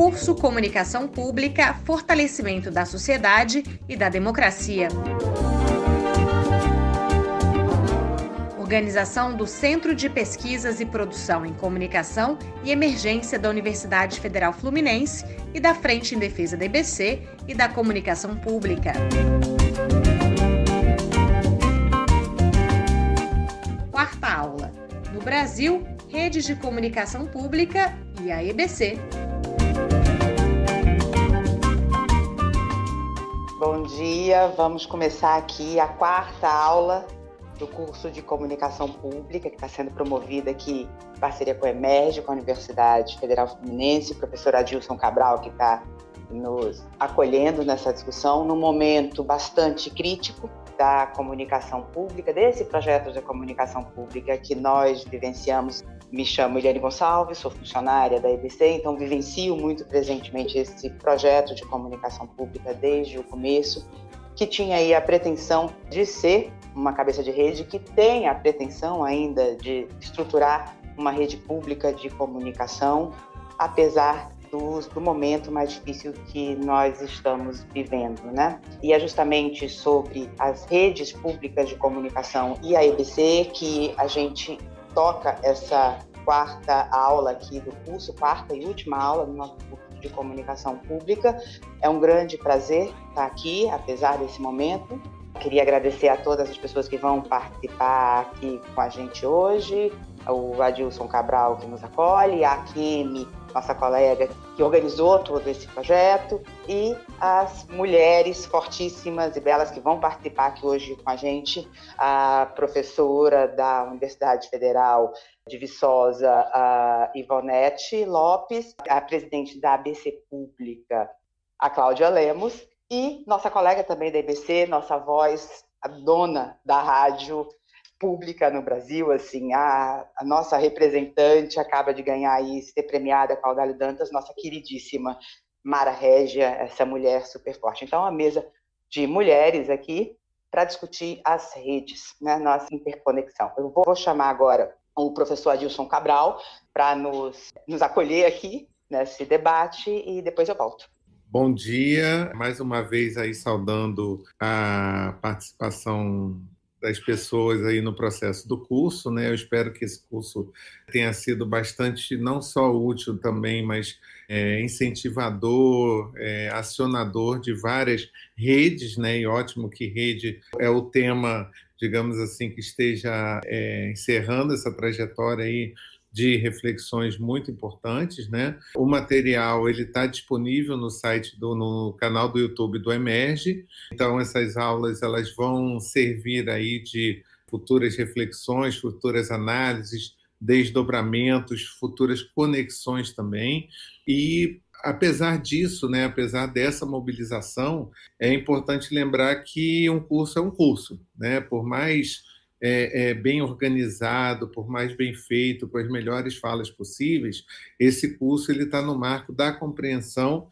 Curso Comunicação Pública, Fortalecimento da Sociedade e da Democracia. Organização do Centro de Pesquisas e Produção em Comunicação e Emergência da Universidade Federal Fluminense e da Frente em Defesa da IBC e da Comunicação Pública. Quarta aula. No Brasil, redes de comunicação pública e a EBC. Bom dia, vamos começar aqui a quarta aula do curso de Comunicação Pública, que está sendo promovido aqui em parceria com a Emerge, com a Universidade Federal Fluminense, professor Adilson Cabral, que está nos acolhendo nessa discussão, num momento bastante crítico da comunicação pública, desse projeto de comunicação pública que nós vivenciamos. Me chamo Eliane Gonçalves, sou funcionária da EBC, então vivencio muito presentemente esse projeto de comunicação pública desde o começo, que tinha aí a pretensão de ser uma cabeça de rede que tem a pretensão ainda de estruturar uma rede pública de comunicação, apesar do, do, momento mais difícil que nós estamos vivendo, né? E é justamente sobre as redes públicas de comunicação e a EBC que a gente toca essa quarta aula aqui do curso, quarta e última aula do nosso curso de comunicação pública. É um grande prazer estar aqui, apesar desse momento. Queria agradecer a todas as pessoas que vão participar aqui com a gente hoje, o Adilson Cabral que nos acolhe, a Kimi, nossa colega que organizou todo esse projeto, e as mulheres fortíssimas e belas que vão participar aqui hoje com a gente, a professora da Universidade Federal de Viçosa, a Ivonete Lopes, a presidente da ABC Pública, a Cláudia Lemos, e nossa colega também da IBC, nossa voz, a dona da rádio pública no Brasil, assim, a, a nossa representante acaba de ganhar e ser premiada com a Audálio Dantas, nossa queridíssima Mara Régia, essa mulher super forte. Então, a mesa de mulheres aqui para discutir as redes, né, nossa interconexão. Eu vou chamar agora o professor Adilson Cabral para nos, nos acolher aqui nesse debate e depois eu volto. Bom dia, mais uma vez aí saudando a participação das pessoas aí no processo do curso, né? Eu espero que esse curso tenha sido bastante não só útil também, mas é, incentivador, é, acionador de várias redes, né? E ótimo que rede é o tema, digamos assim, que esteja é, encerrando essa trajetória aí de reflexões muito importantes, né? O material ele está disponível no site do no canal do YouTube do Emerge. Então essas aulas elas vão servir aí de futuras reflexões, futuras análises, desdobramentos, futuras conexões também. E apesar disso, né, apesar dessa mobilização, é importante lembrar que um curso é um curso, né? Por mais é, é, bem organizado, por mais bem feito, com as melhores falas possíveis, esse curso ele está no marco da compreensão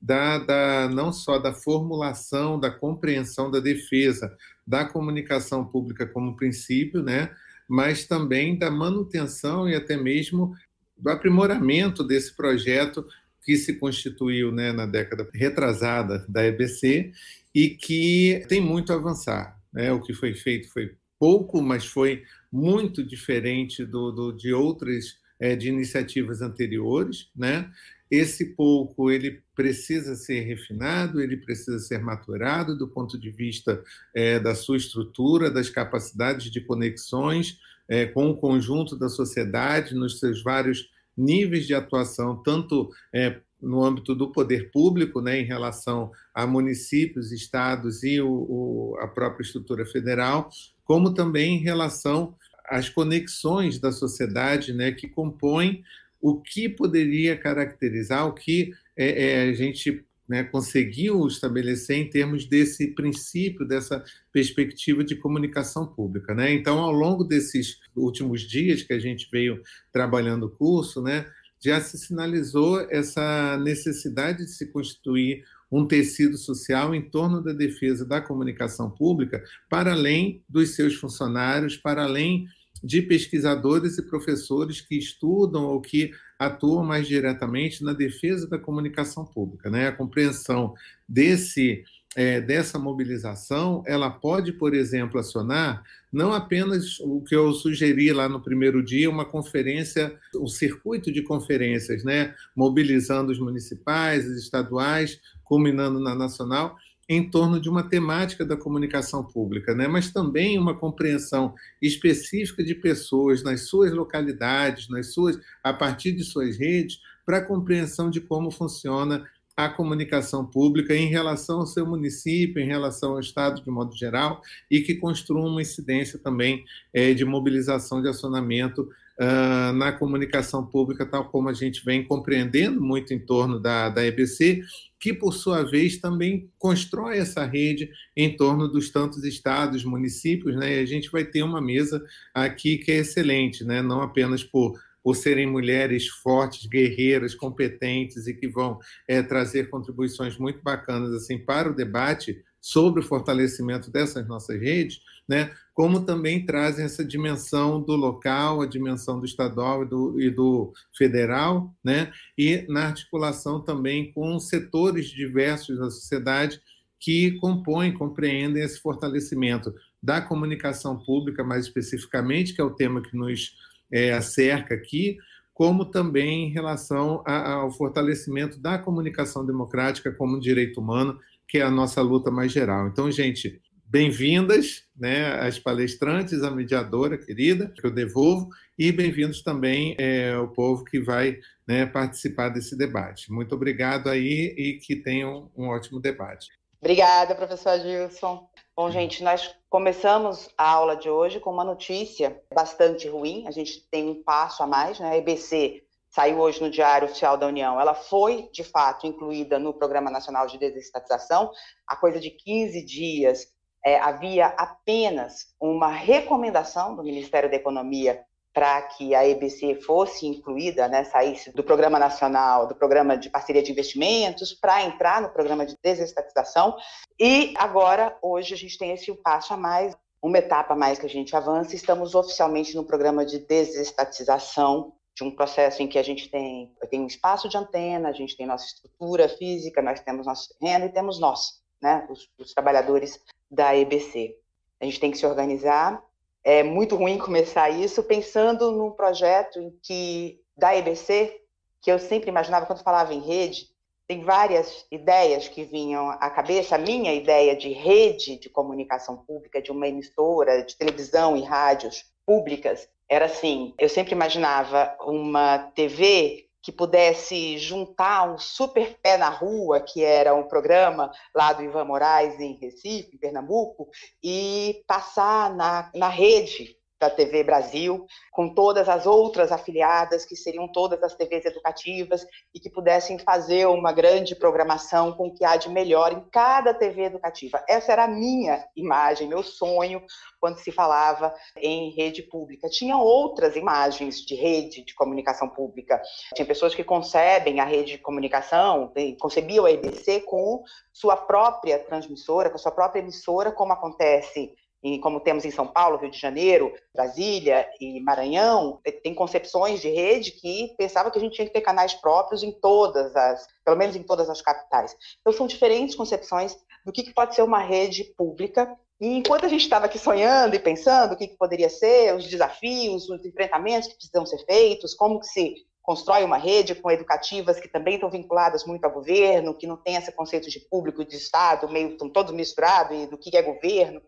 da, da, não só da formulação, da compreensão da defesa da comunicação pública como princípio, né, mas também da manutenção e até mesmo do aprimoramento desse projeto que se constituiu né, na década retrasada da EBC e que tem muito a avançar. Né? O que foi feito foi pouco, mas foi muito diferente do, do de outras é, de iniciativas anteriores, né? Esse pouco ele precisa ser refinado, ele precisa ser maturado do ponto de vista é, da sua estrutura, das capacidades de conexões é, com o conjunto da sociedade, nos seus vários níveis de atuação, tanto é, no âmbito do poder público, né, em relação a municípios, estados e o, o, a própria estrutura federal, como também em relação às conexões da sociedade né, que compõem o que poderia caracterizar, o que é, é, a gente né, conseguiu estabelecer em termos desse princípio, dessa perspectiva de comunicação pública. Né? Então, ao longo desses últimos dias que a gente veio trabalhando o curso, né, já se sinalizou essa necessidade de se constituir um tecido social em torno da defesa da comunicação pública, para além dos seus funcionários, para além de pesquisadores e professores que estudam ou que atuam mais diretamente na defesa da comunicação pública. Né? A compreensão desse é, dessa mobilização, ela pode, por exemplo, acionar não apenas o que eu sugeri lá no primeiro dia, uma conferência, um circuito de conferências, né, mobilizando os municipais, os estaduais, culminando na nacional, em torno de uma temática da comunicação pública, né? mas também uma compreensão específica de pessoas nas suas localidades, nas suas, a partir de suas redes, para a compreensão de como funciona a comunicação pública em relação ao seu município, em relação ao Estado de modo geral, e que construa uma incidência também é, de mobilização de acionamento uh, na comunicação pública, tal como a gente vem compreendendo muito em torno da, da EBC, que, por sua vez, também constrói essa rede em torno dos tantos estados, municípios, né? E a gente vai ter uma mesa aqui que é excelente, né? Não apenas por por serem mulheres fortes, guerreiras, competentes e que vão é, trazer contribuições muito bacanas assim para o debate sobre o fortalecimento dessas nossas redes, né, como também trazem essa dimensão do local, a dimensão do estadual e do, e do federal, né, e na articulação também com setores diversos da sociedade que compõem, compreendem esse fortalecimento da comunicação pública, mais especificamente, que é o tema que nos é, acerca aqui, como também em relação a, ao fortalecimento da comunicação democrática como direito humano, que é a nossa luta mais geral. Então, gente, bem-vindas, né, as palestrantes, a mediadora querida, que eu devolvo, e bem-vindos também é, o povo que vai né, participar desse debate. Muito obrigado aí e que tenham um ótimo debate. Obrigada, professor Gilson. Bom, gente, nós começamos a aula de hoje com uma notícia bastante ruim. A gente tem um passo a mais, né? A EBC saiu hoje no Diário Oficial da União. Ela foi, de fato, incluída no Programa Nacional de Desestatização. Há coisa de 15 dias é, havia apenas uma recomendação do Ministério da Economia para que a EBC fosse incluída, né, saísse do Programa Nacional, do Programa de Parceria de Investimentos, para entrar no Programa de Desestatização. E agora, hoje, a gente tem esse passo a mais, uma etapa a mais que a gente avança, estamos oficialmente no Programa de Desestatização de um processo em que a gente tem, tem um espaço de antena, a gente tem nossa estrutura física, nós temos nosso terreno e temos nós, né, os, os trabalhadores da EBC. A gente tem que se organizar, é muito ruim começar isso pensando num projeto em que da EBC, que eu sempre imaginava quando falava em rede, tem várias ideias que vinham à cabeça. A minha ideia de rede de comunicação pública, de uma emissora de televisão e rádios públicas, era assim: eu sempre imaginava uma TV que pudesse juntar um super pé na rua, que era um programa lá do Ivan Moraes em Recife, em Pernambuco, e passar na, na rede da TV Brasil, com todas as outras afiliadas, que seriam todas as TVs educativas, e que pudessem fazer uma grande programação com o que há de melhor em cada TV educativa. Essa era a minha imagem, meu sonho, quando se falava em rede pública. Tinha outras imagens de rede de comunicação pública. Tinha pessoas que concebem a rede de comunicação, concebiam a EBC com sua própria transmissora, com sua própria emissora, como acontece e como temos em São Paulo, Rio de Janeiro, Brasília e Maranhão, eh, tem concepções de rede que pensava que a gente tinha que ter canais próprios em todas as, pelo menos em todas as capitais. Então são diferentes concepções do que pode ser uma rede pública. E enquanto a gente estava aqui sonhando e pensando o que poderia ser, os desafios, os enfrentamentos que precisam ser feitos, como que se constrói uma rede com educativas que também estão vinculadas muito ao governo, que não tem esse conceito de público e de Estado, meio estão todos misturados, e do que é governo,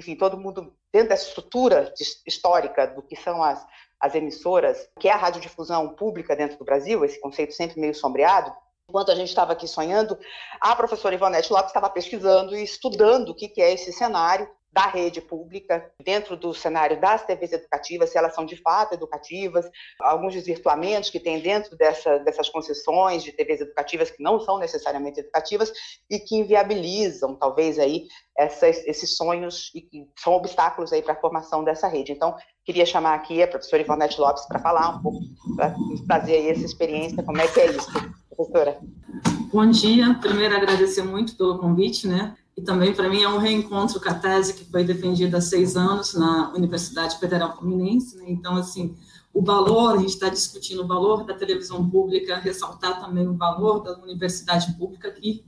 enfim, todo mundo dentro dessa estrutura histórica do que são as, as emissoras, que é a radiodifusão pública dentro do Brasil, esse conceito sempre meio sombreado, enquanto a gente estava aqui sonhando, a professora Ivonete Lopes estava pesquisando e estudando o que, que é esse cenário da rede pública, dentro do cenário das TVs educativas, se elas são de fato educativas, alguns desvirtuamentos que tem dentro dessa, dessas concessões de TVs educativas que não são necessariamente educativas e que inviabilizam, talvez, aí, essas, esses sonhos e que são obstáculos aí para a formação dessa rede. Então, queria chamar aqui a professora Ivonete Lopes para falar um pouco, para trazer aí essa experiência, como é que é isso, professora. Bom dia, primeiro agradecer muito pelo convite, né? E também para mim é um reencontro com a tese que foi defendida há seis anos na Universidade Federal Fluminense. Né? Então, assim, o valor, a gente está discutindo o valor da televisão pública, ressaltar também o valor da universidade pública que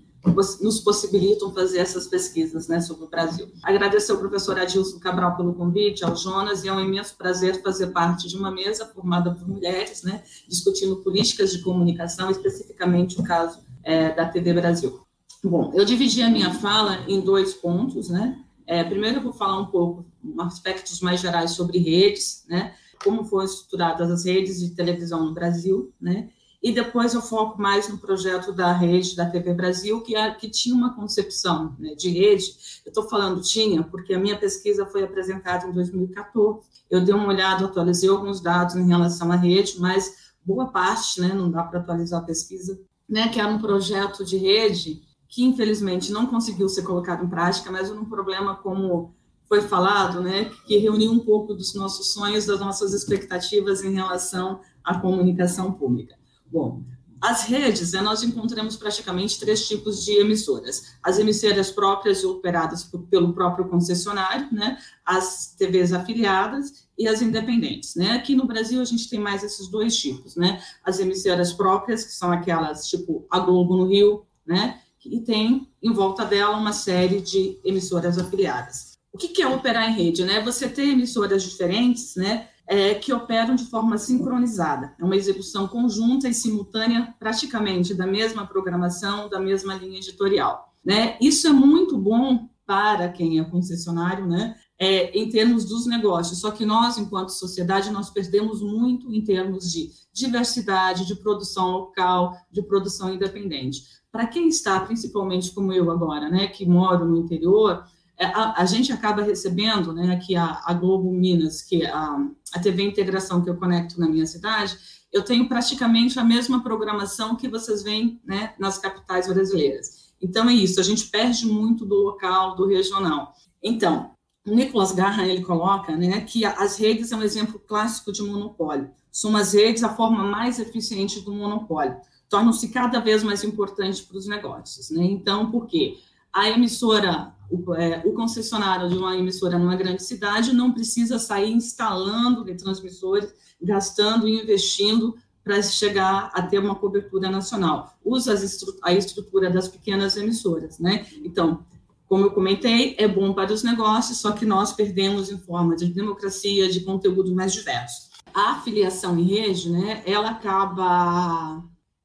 nos possibilitam fazer essas pesquisas né, sobre o Brasil. Agradecer ao professor Adilson Cabral pelo convite, ao Jonas, e é um imenso prazer fazer parte de uma mesa formada por mulheres, né, discutindo políticas de comunicação, especificamente o caso é, da TV Brasil. Bom, eu dividi a minha fala em dois pontos, né? É, primeiro eu vou falar um pouco, aspectos mais gerais sobre redes, né? Como foram estruturadas as redes de televisão no Brasil, né? E depois eu foco mais no projeto da rede da TV Brasil, que, é, que tinha uma concepção né, de rede. Eu estou falando tinha, porque a minha pesquisa foi apresentada em 2014. Eu dei uma olhada, atualizei alguns dados em relação à rede, mas boa parte, né, não dá para atualizar a pesquisa, né, que era um projeto de rede que infelizmente não conseguiu ser colocado em prática, mas um problema como foi falado, né, que reuniu um pouco dos nossos sonhos, das nossas expectativas em relação à comunicação pública. Bom, as redes, né, nós encontramos praticamente três tipos de emissoras: as emissoras próprias operadas por, pelo próprio concessionário, né, as TVs afiliadas e as independentes. Né? Aqui no Brasil a gente tem mais esses dois tipos, né? As emissoras próprias, que são aquelas tipo a Globo no Rio, né? E tem em volta dela uma série de emissoras afiliadas. O que é operar em rede? Né? Você ter emissoras diferentes né, é, que operam de forma sincronizada. É uma execução conjunta e simultânea, praticamente, da mesma programação, da mesma linha editorial. Né? Isso é muito bom para quem é concessionário, né? É, em termos dos negócios. Só que nós, enquanto sociedade, nós perdemos muito em termos de diversidade, de produção local, de produção independente para quem está, principalmente como eu agora, né, que moro no interior, é, a, a gente acaba recebendo, né, aqui a, a Globo Minas, que é a, a TV Integração que eu conecto na minha cidade, eu tenho praticamente a mesma programação que vocês veem né, nas capitais brasileiras. Então é isso, a gente perde muito do local, do regional. Então, o Nicolas Garra ele coloca né, que as redes são um exemplo clássico de monopólio. São as redes a forma mais eficiente do monopólio tornam-se cada vez mais importantes para os negócios. Né? Então, por quê? A emissora, o, é, o, concessionário de uma emissora numa grande cidade não precisa sair instalando retransmissores, gastando e investindo para chegar a ter uma cobertura nacional. Usa a estrutura das pequenas emissoras, né? Então, como eu comentei, é bom para os negócios, só que nós perdemos em forma de democracia, de conteúdo mais diverso. A afiliação em rede, né, ela acaba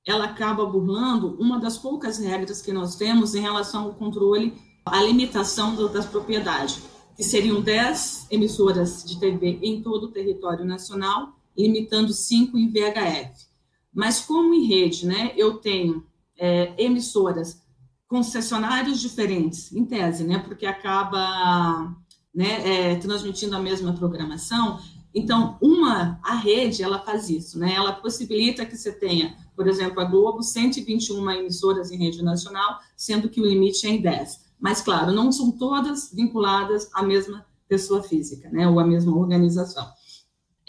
ela acaba burlando uma das poucas regras que nós temos em relação ao controle, à limitação das propriedades, que seriam 10 emissoras de TV em todo o território nacional, limitando 5 em VHF. Mas como em rede, né, eu tenho é, emissoras, concessionários diferentes, em tese, né, porque acaba né, é, transmitindo a mesma programação, então, uma, a rede, ela faz isso, né? Ela possibilita que você tenha por exemplo, a Globo, 121 emissoras em rede nacional, sendo que o limite é em 10. Mas, claro, não são todas vinculadas à mesma pessoa física, né, ou à mesma organização.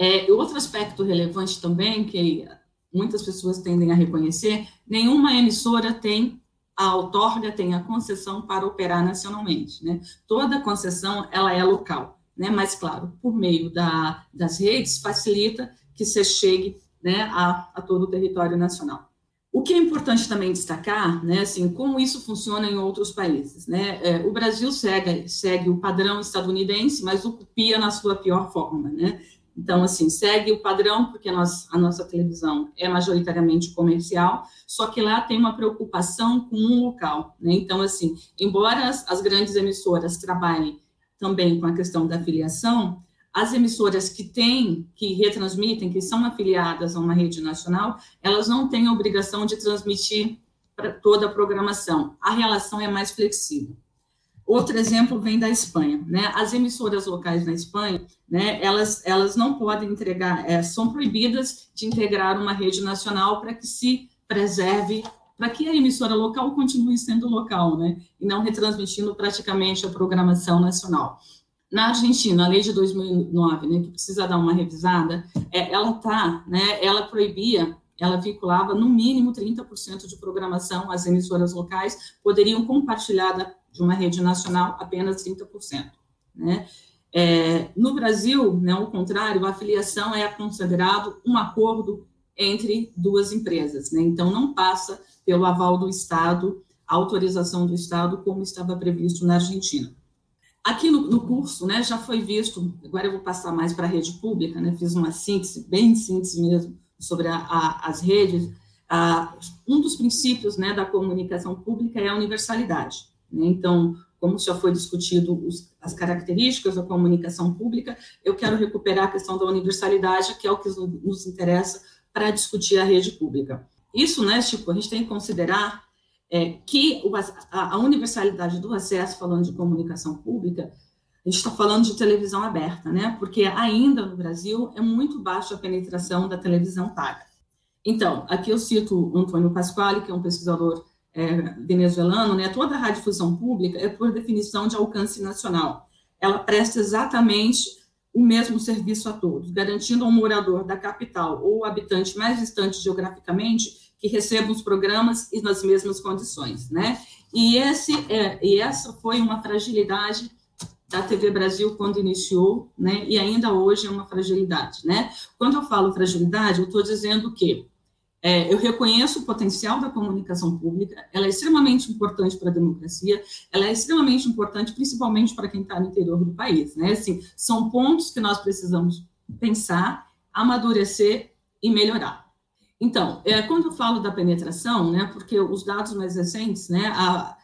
É, outro aspecto relevante também, que muitas pessoas tendem a reconhecer, nenhuma emissora tem a outorga, tem a concessão para operar nacionalmente, né? Toda concessão, ela é local, né? Mas, claro, por meio da, das redes, facilita que você chegue né, a, a todo o território nacional. O que é importante também destacar, né, assim, como isso funciona em outros países, né? É, o Brasil segue, segue o padrão estadunidense, mas o copia na sua pior forma, né? Então, assim, segue o padrão, porque nós, a nossa televisão é majoritariamente comercial, só que lá tem uma preocupação com um local, né? Então, assim, embora as, as grandes emissoras trabalhem também com a questão da filiação, as emissoras que têm, que retransmitem, que são afiliadas a uma rede nacional, elas não têm a obrigação de transmitir para toda a programação. A relação é mais flexível. Outro exemplo vem da Espanha, né? As emissoras locais na Espanha, né? Elas, elas não podem entregar, é, são proibidas de integrar uma rede nacional para que se preserve, para que a emissora local continue sendo local, né? E não retransmitindo praticamente a programação nacional. Na Argentina, a lei de 2009, né, que precisa dar uma revisada, é, ela tá, né, ela proibia, ela vinculava no mínimo 30% de programação, as emissoras locais poderiam compartilhar de uma rede nacional, apenas 30%. Né? É, no Brasil, né, ao contrário, a filiação é considerado um acordo entre duas empresas, né? então não passa pelo aval do Estado, autorização do Estado, como estava previsto na Argentina. Aqui no, no curso, né, já foi visto, agora eu vou passar mais para a rede pública, né, fiz uma síntese, bem síntese mesmo, sobre a, a, as redes. um dos princípios né, da comunicação pública é a universalidade. Né? Então, como já foi discutido os, as características da comunicação pública, eu quero recuperar a questão da universalidade, que é o que nos interessa para discutir a rede pública. Isso, né, tipo, a gente tem que considerar é, que a, a, universalidade do acesso, falando de comunicação pública, a gente está falando de televisão aberta, né? Porque ainda no Brasil é muito baixa a penetração da televisão paga. Então, aqui eu cito o Antônio Pasquale, que é um pesquisador é, venezuelano, né? Toda a radiodifusão pública é por definição de alcance nacional. Ela presta exatamente o mesmo serviço a todos, garantindo ao morador da capital ou habitante mais distante geograficamente que receba os programas e nas mesmas condições, né? E, esse, é, e essa foi uma fragilidade da TV Brasil quando iniciou, né? E ainda hoje é uma fragilidade, né? Quando eu falo fragilidade, eu estou dizendo que é, eu reconheço o potencial da comunicação pública, ela é extremamente importante para a democracia, ela é extremamente importante principalmente para quem está no interior do país, né? Assim, são pontos que nós precisamos pensar, amadurecer e melhorar. Então, é, quando eu falo da penetração, né, porque os dados mais recentes, né, a,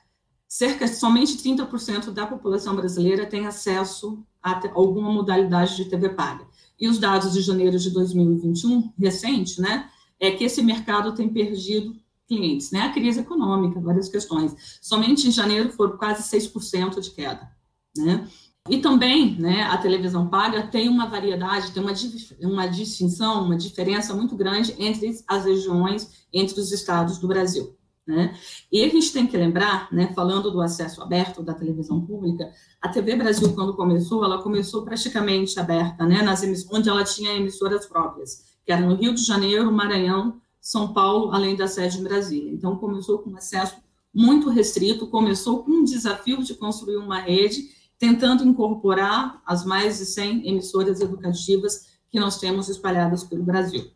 cerca somente 30% da população brasileira tem acesso a alguma modalidade de TV paga. E os dados de janeiro de 2021, recente, né, é que esse mercado tem perdido clientes, né? A crise econômica, várias questões. Somente em janeiro foram quase 6% de queda, né? E também, né, a televisão paga tem uma variedade, tem uma, uma distinção, uma diferença muito grande entre as regiões, entre os estados do Brasil. Né? E a gente tem que lembrar, né, falando do acesso aberto da televisão pública, a TV Brasil, quando começou, ela começou praticamente aberta, né, nas onde ela tinha emissoras próprias que era no Rio de Janeiro, Maranhão, São Paulo, além da sede em Brasília. Então, começou com um acesso muito restrito, começou com um desafio de construir uma rede, tentando incorporar as mais de 100 emissoras educativas que nós temos espalhadas pelo Brasil.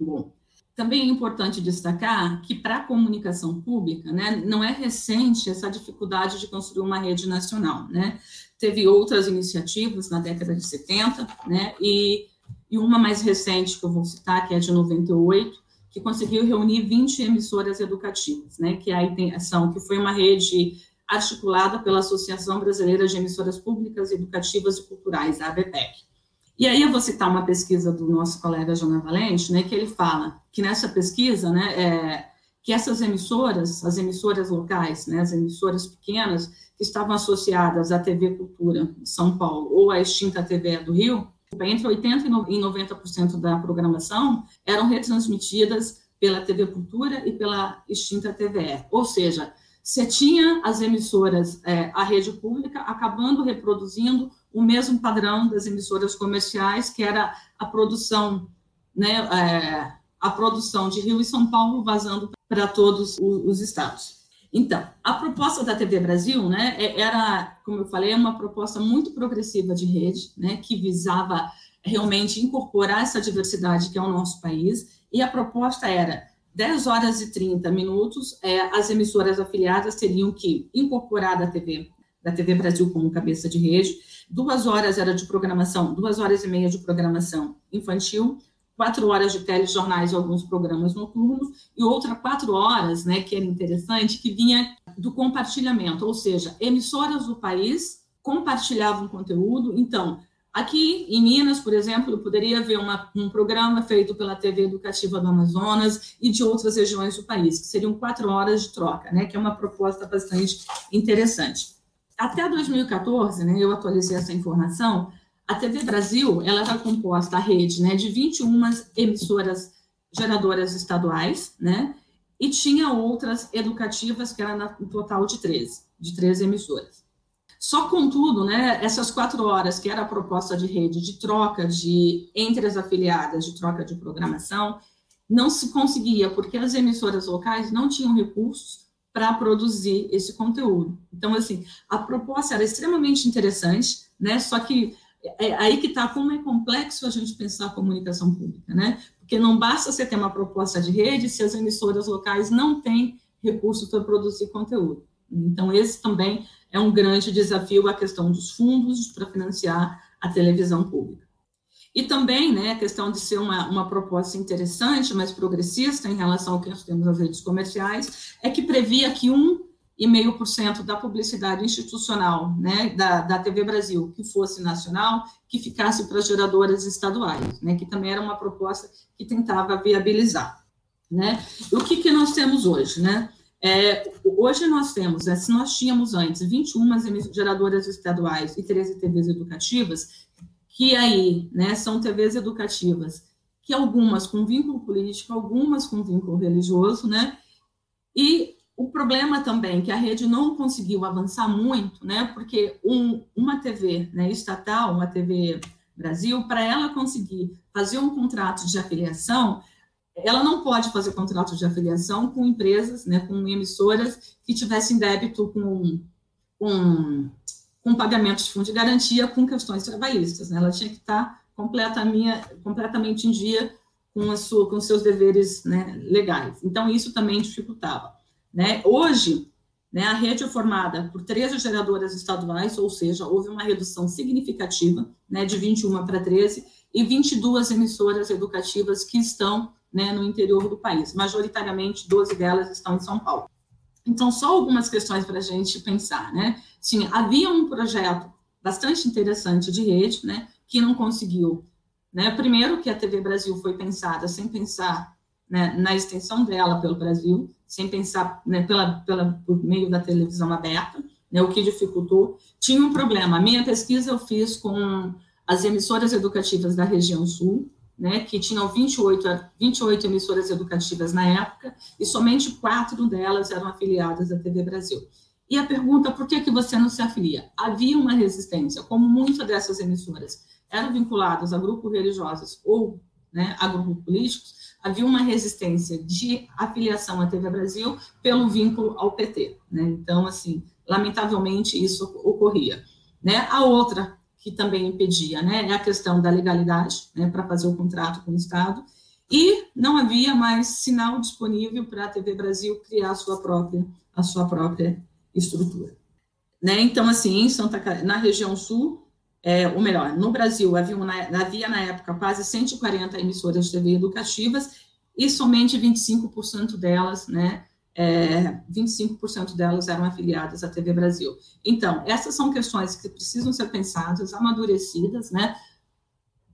Bom, também é importante destacar que para a comunicação pública, né, não é recente essa dificuldade de construir uma rede nacional, né? Teve outras iniciativas na década de 70, né, e e uma mais recente que eu vou citar, que é de 98, que conseguiu reunir 20 emissoras educativas, né, que é a intenção, que foi uma rede articulada pela Associação Brasileira de Emissoras Públicas, Educativas e Culturais, a ABPEC. E aí eu vou citar uma pesquisa do nosso colega Jonas Valente, né, que ele fala que nessa pesquisa, né, é, que essas emissoras, as emissoras locais, né, as emissoras pequenas, que estavam associadas à TV Cultura de São Paulo ou à extinta TV do Rio, entre 80% e 90% da programação eram retransmitidas pela TV Cultura e pela extinta TVE. Ou seja, você tinha as emissoras, é, a rede pública, acabando reproduzindo o mesmo padrão das emissoras comerciais, que era a produção, né, é, a produção de Rio e São Paulo vazando para todos os, os estados. Então, a proposta da TV Brasil, né, é, era, como eu falei, uma proposta muito progressiva de rede, né, que visava realmente incorporar essa diversidade que é o nosso país, e a proposta era 10 horas e 30 minutos, é, as emissoras afiliadas teriam que incorporar da TV, da TV Brasil como cabeça de rede, duas horas era de programação, duas horas e meia de programação infantil, quatro horas de telejornais e alguns programas noturnos, e outra quatro horas, né, que era interessante, que vinha do compartilhamento, ou seja, emissoras do país compartilhavam conteúdo. Então, aqui em Minas, por exemplo, poderia ver uma, um programa feito pela TV Educativa do Amazonas e de outras regiões do país, que seriam quatro horas de troca, né, que é uma proposta bastante interessante. Até 2014, né, eu atualizei essa informação, a TV Brasil, ela era composta, a rede, né, de 21 emissoras geradoras estaduais, né, e tinha outras educativas, que era um total de 13, de 13 emissoras. Só contudo, né, essas quatro horas, que era a proposta de rede de troca de entre as afiliadas, de troca de programação, não se conseguia, porque as emissoras locais não tinham recursos para produzir esse conteúdo. Então, assim, a proposta era extremamente interessante, né? Só que é aí que está como é complexo a gente pensar a comunicação pública, né? Porque não basta você ter uma proposta de rede se as emissoras locais não têm recursos para produzir conteúdo. Então, esse também é um grande desafio, a questão dos fundos para financiar a televisão pública. E também né, a questão de ser uma, uma proposta interessante, mas progressista em relação ao que nós temos nas redes comerciais, é que previa que 1,5% da publicidade institucional né, da, da TV Brasil, que fosse nacional, que ficasse para geradoras estaduais, né, que também era uma proposta que tentava viabilizar. Né? E o que, que nós temos hoje? Né? É, hoje nós temos, né, se nós tínhamos antes 21 geradoras estaduais e 13 TVs educativas, que aí né, são TVs educativas, que algumas com vínculo político, algumas com vínculo religioso, né? E o problema também que a rede não conseguiu avançar muito, né? Porque um, uma TV né, estatal, uma TV Brasil, para ela conseguir fazer um contrato de afiliação, ela não pode fazer contrato de afiliação com empresas, né, com emissoras que tivessem débito com, com com pagamento de fundo de garantia com questões trabalhistas. Né? Ela tinha que estar completamente, completamente em dia com, a sua, com seus deveres né, legais. Então, isso também dificultava. Né? Hoje, né, a rede é formada por 13 geradoras estaduais, ou seja, houve uma redução significativa, né, de 21 para 13, e 22 emissoras educativas que estão né, no interior do país. Majoritariamente, 12 delas estão em São Paulo. Então, só algumas questões para a gente pensar, né? Sim, havia um projeto bastante interessante de rede, né, que não conseguiu. Né? Primeiro que a TV Brasil foi pensada sem pensar né, na extensão dela pelo Brasil, sem pensar né, pela, pela, por meio da televisão aberta, né, o que dificultou. Tinha um problema. A minha pesquisa eu fiz com as emissoras educativas da região sul, né, que tinham 28, 28 emissoras educativas na época, e somente quatro delas eram afiliadas à TV Brasil. E a pergunta, por que, que você não se afilia? Havia uma resistência, como muitas dessas emissoras eram vinculadas a grupos religiosos ou né, a grupos políticos, havia uma resistência de afiliação à TV Brasil pelo vínculo ao PT. Né? Então, assim, lamentavelmente isso ocorria. Né? A outra que também impedia, né, é a questão da legalidade, né, para fazer o contrato com o Estado, e não havia mais sinal disponível para a TV Brasil criar a sua própria, a sua própria estrutura. Né? Então, assim, em Santa na região sul, é, ou melhor, no Brasil havia, havia na época quase 140 emissoras de TV educativas e somente 25% delas, né, é, 25% delas eram afiliadas à TV Brasil. Então, essas são questões que precisam ser pensadas, amadurecidas, né,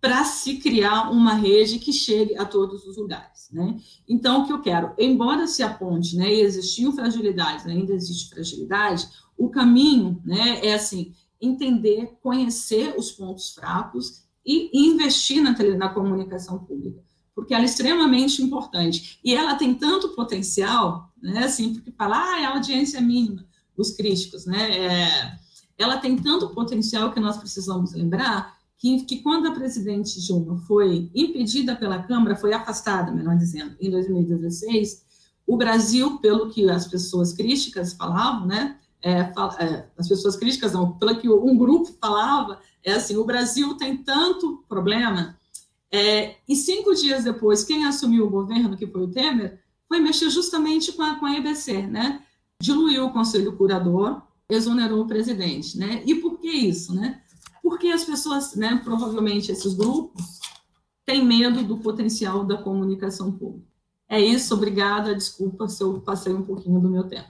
para se criar uma rede que chegue a todos os lugares, né? Então, o que eu quero, embora se aponte, né, e existiam fragilidades, né, ainda existe fragilidade, o caminho, né, é assim, entender, conhecer os pontos fracos e investir na, na comunicação pública, porque ela é extremamente importante e ela tem tanto potencial, né, assim, porque falar, ah, é audiência mínima, os críticos, né, é, ela tem tanto potencial que nós precisamos lembrar que, que quando a presidente Dilma foi impedida pela Câmara, foi afastada, melhor dizendo, em 2016, o Brasil, pelo que as pessoas críticas falavam, né, é, é, as pessoas críticas não, pelo que um grupo falava, é assim, o Brasil tem tanto problema, é, e cinco dias depois, quem assumiu o governo, que foi o Temer, foi mexer justamente com a, com a EBC, né, diluiu o conselho curador, exonerou o presidente, né, e por que isso, né, porque as pessoas, né, provavelmente esses grupos, têm medo do potencial da comunicação pública. É isso, obrigada, desculpa se eu passei um pouquinho do meu tempo.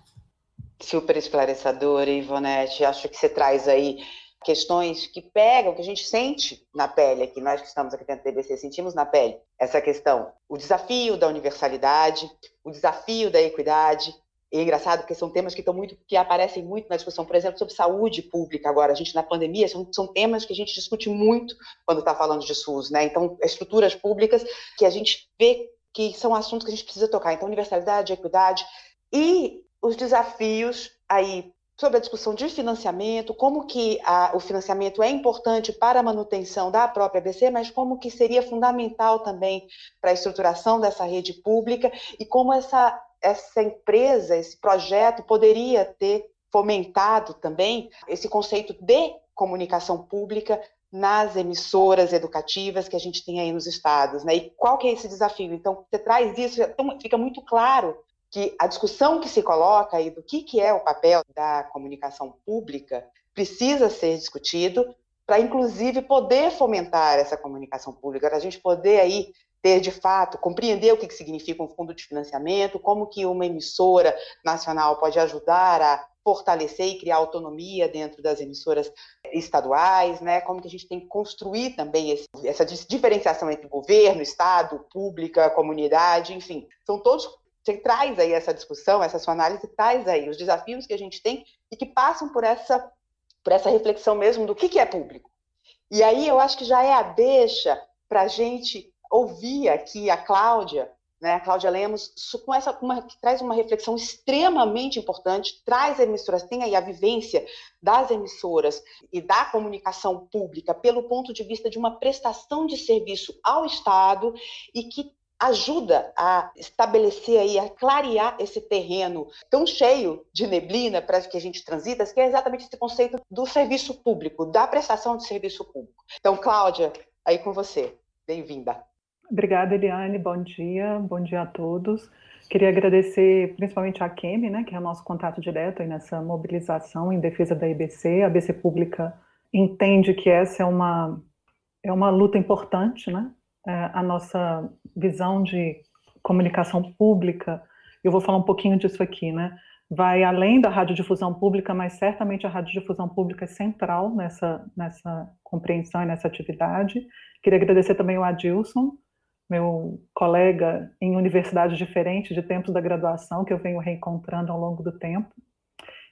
Super esclarecedora, Ivonete. Acho que você traz aí questões que pegam, que a gente sente na pele aqui, nós que estamos aqui dentro do TBC, sentimos na pele essa questão, o desafio da universalidade, o desafio da equidade, é engraçado porque são temas que estão muito, que aparecem muito na discussão, por exemplo, sobre saúde pública agora. A gente na pandemia são, são temas que a gente discute muito quando está falando de SUS, né? Então, estruturas públicas que a gente vê que são assuntos que a gente precisa tocar. Então, universalidade, equidade e os desafios aí sobre a discussão de financiamento, como que a, o financiamento é importante para a manutenção da própria ABC, mas como que seria fundamental também para a estruturação dessa rede pública e como essa essa empresa, esse projeto poderia ter fomentado também esse conceito de comunicação pública nas emissoras educativas que a gente tem aí nos estados, né? E qual que é esse desafio? Então, você traz isso, então fica muito claro que a discussão que se coloca aí do que, que é o papel da comunicação pública precisa ser discutido para, inclusive, poder fomentar essa comunicação pública, para a gente poder aí ter, de fato, compreender o que, que significa um fundo de financiamento, como que uma emissora nacional pode ajudar a fortalecer e criar autonomia dentro das emissoras estaduais, né? Como que a gente tem que construir também esse, essa diferenciação entre governo, estado, pública, comunidade, enfim, são todos você traz aí essa discussão, essa sua análise traz aí os desafios que a gente tem e que passam por essa por essa reflexão mesmo do que, que é público. E aí eu acho que já é a deixa para a gente ouvir aqui a Cláudia né? A Cláudia Lemos, com essa, uma, que traz uma reflexão extremamente importante, traz emissoras, tem aí a vivência das emissoras e da comunicação pública pelo ponto de vista de uma prestação de serviço ao Estado e que ajuda a estabelecer aí, a clarear esse terreno tão cheio de neblina para que a gente transita, que é exatamente esse conceito do serviço público, da prestação de serviço público. Então, Cláudia, aí com você. Bem-vinda. Obrigada, Eliane. Bom dia. Bom dia a todos. Queria agradecer principalmente a Kemi, né, que é o nosso contato direto aí nessa mobilização em defesa da IBC. A IBC Pública entende que essa é uma, é uma luta importante, né? É, a nossa visão de comunicação pública, eu vou falar um pouquinho disso aqui, né? Vai além da radiodifusão pública, mas certamente a radiodifusão pública é central nessa, nessa compreensão e nessa atividade. Queria agradecer também o Adilson, meu colega em universidades diferentes de tempos da graduação, que eu venho reencontrando ao longo do tempo.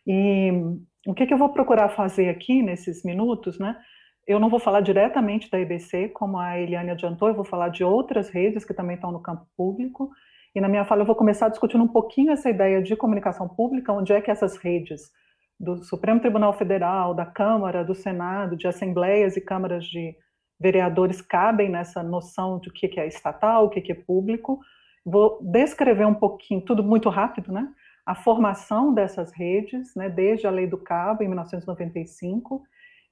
E o que, que eu vou procurar fazer aqui nesses minutos, né? Eu não vou falar diretamente da IBC, como a Eliane adiantou, eu vou falar de outras redes que também estão no campo público. E na minha fala eu vou começar discutindo um pouquinho essa ideia de comunicação pública, onde é que essas redes do Supremo Tribunal Federal, da Câmara, do Senado, de assembleias e câmaras de vereadores cabem nessa noção de o que é estatal, o que é público. Vou descrever um pouquinho, tudo muito rápido, né? A formação dessas redes, né, desde a Lei do Cabo, em 1995,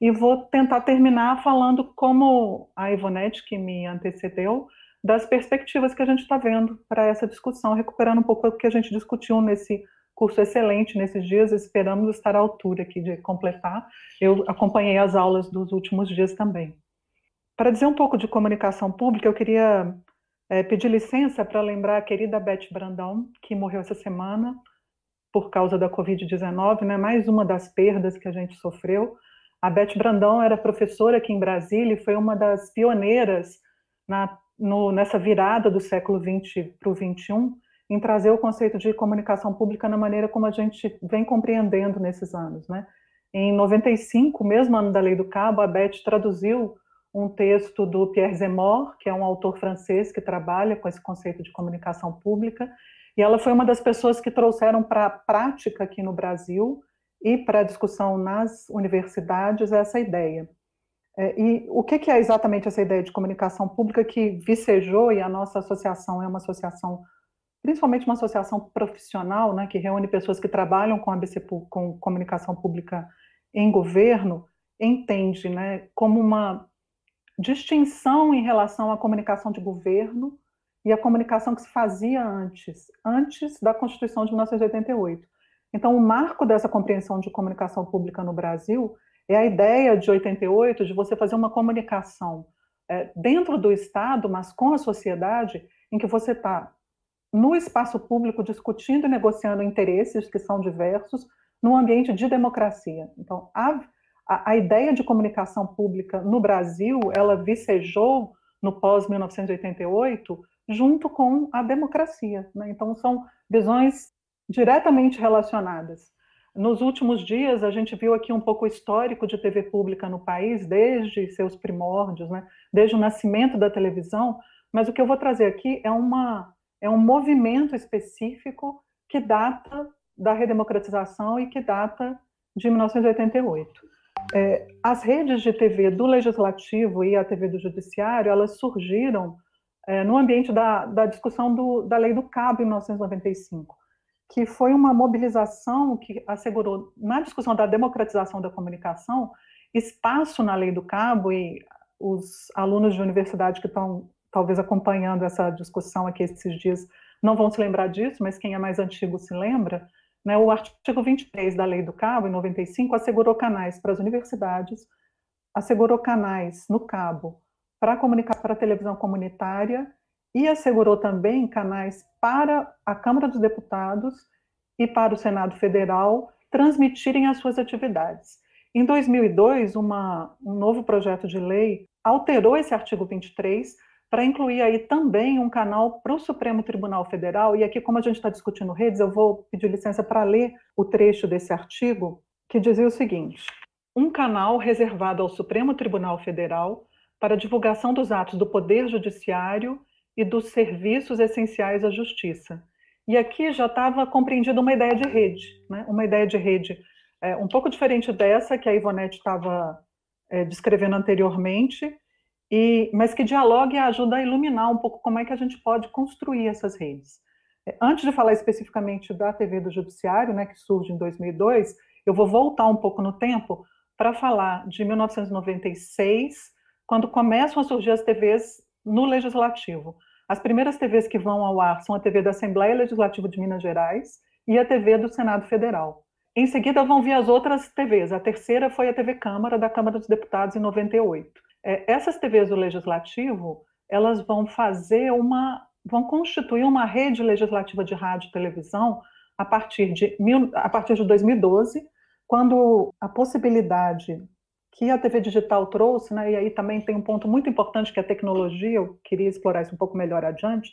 e vou tentar terminar falando como a Ivonete, que me antecedeu, das perspectivas que a gente está vendo para essa discussão, recuperando um pouco o que a gente discutiu nesse curso excelente nesses dias, esperamos estar à altura aqui de completar. Eu acompanhei as aulas dos últimos dias também. Para dizer um pouco de comunicação pública, eu queria é, pedir licença para lembrar a querida Beth Brandão, que morreu essa semana por causa da Covid-19, né? mais uma das perdas que a gente sofreu. A Beth Brandão era professora aqui em Brasília e foi uma das pioneiras na, no, nessa virada do século XX para o XXI em trazer o conceito de comunicação pública na maneira como a gente vem compreendendo nesses anos. Né? Em 95, mesmo ano da Lei do Cabo, a Beth traduziu um texto do Pierre Zemmour, que é um autor francês que trabalha com esse conceito de comunicação pública, e ela foi uma das pessoas que trouxeram para a prática aqui no Brasil e para a discussão nas universidades essa ideia. É, e o que, é exatamente essa ideia de comunicação pública que vicejou, e a nossa associação é uma associação, principalmente uma associação profissional, né, que reúne pessoas que trabalham com, ABC, com comunicação pública em governo, entende né, como uma distinção em relação à comunicação de governo e à comunicação que se fazia antes, antes da Constituição de 1988. Então, o marco dessa compreensão de comunicação pública no Brasil é a ideia de 88 de você fazer uma comunicação é, dentro do Estado, mas com a sociedade, em que você está no espaço público discutindo e negociando interesses que são diversos, num ambiente de democracia. Então, a a, a ideia de comunicação pública no Brasil, ela vicejou no pós-1988 junto com a democracia. Né? Então, são visões diretamente relacionadas. Nos últimos dias, a gente viu aqui um pouco o histórico de TV pública no país, desde seus primórdios, né? desde o nascimento da televisão, mas o que eu vou trazer aqui é, uma, é um movimento específico que data da redemocratização e que data de 1988. É, as redes de TV do Legislativo e a TV do Judiciário, elas surgiram é, no ambiente da, da discussão do, da Lei do Cabo em 1995. Que foi uma mobilização que assegurou, na discussão da democratização da comunicação, espaço na lei do cabo, e os alunos de universidade que estão talvez acompanhando essa discussão aqui esses dias não vão se lembrar disso, mas quem é mais antigo se lembra, né, o artigo 23 da Lei do Cabo, em 95, assegurou canais para as universidades, assegurou canais no cabo para comunicar para a televisão comunitária e assegurou também canais para a Câmara dos Deputados e para o Senado Federal transmitirem as suas atividades. Em 2002, uma, um novo projeto de lei alterou esse artigo 23 para incluir aí também um canal para o Supremo Tribunal Federal. E aqui, como a gente está discutindo redes, eu vou pedir licença para ler o trecho desse artigo, que dizia o seguinte: um canal reservado ao Supremo Tribunal Federal para divulgação dos atos do Poder Judiciário e dos serviços essenciais à Justiça. E aqui já estava compreendida uma ideia de rede, né? uma ideia de rede é, um pouco diferente dessa que a Ivonete estava é, descrevendo anteriormente, e, mas que dialoga e ajuda a iluminar um pouco como é que a gente pode construir essas redes. É, antes de falar especificamente da TV do Judiciário, né, que surge em 2002, eu vou voltar um pouco no tempo para falar de 1996, quando começam a surgir as TVs no Legislativo. As primeiras TVs que vão ao ar são a TV da Assembleia Legislativa de Minas Gerais e a TV do Senado Federal. Em seguida vão vir as outras TVs. A terceira foi a TV Câmara, da Câmara dos Deputados, em 98. É, essas TVs do Legislativo, elas vão fazer uma, vão constituir uma rede legislativa de rádio e televisão a partir de, a partir de 2012, quando a possibilidade que a TV digital trouxe, né, e aí também tem um ponto muito importante que a tecnologia, eu queria explorar isso um pouco melhor adiante,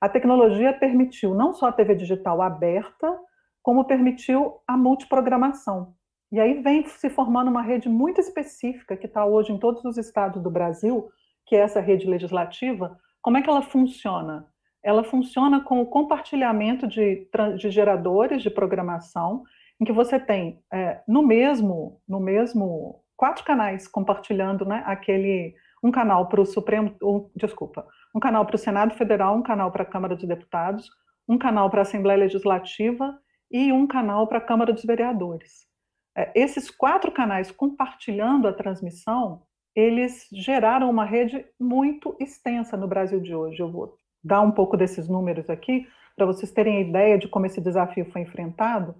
a tecnologia permitiu não só a TV digital aberta, como permitiu a multiprogramação. E aí vem se formando uma rede muito específica que está hoje em todos os estados do Brasil, que é essa rede legislativa. Como é que ela funciona? Ela funciona com o compartilhamento de, de geradores de programação em que você tem é, no mesmo no mesmo quatro canais compartilhando, né, aquele um canal para o Supremo, um, desculpa, um canal para o Senado Federal, um canal para a Câmara dos Deputados, um canal para a Assembleia Legislativa e um canal para a Câmara dos Vereadores. É, esses quatro canais compartilhando a transmissão, eles geraram uma rede muito extensa no Brasil de hoje. Eu vou dar um pouco desses números aqui para vocês terem ideia de como esse desafio foi enfrentado.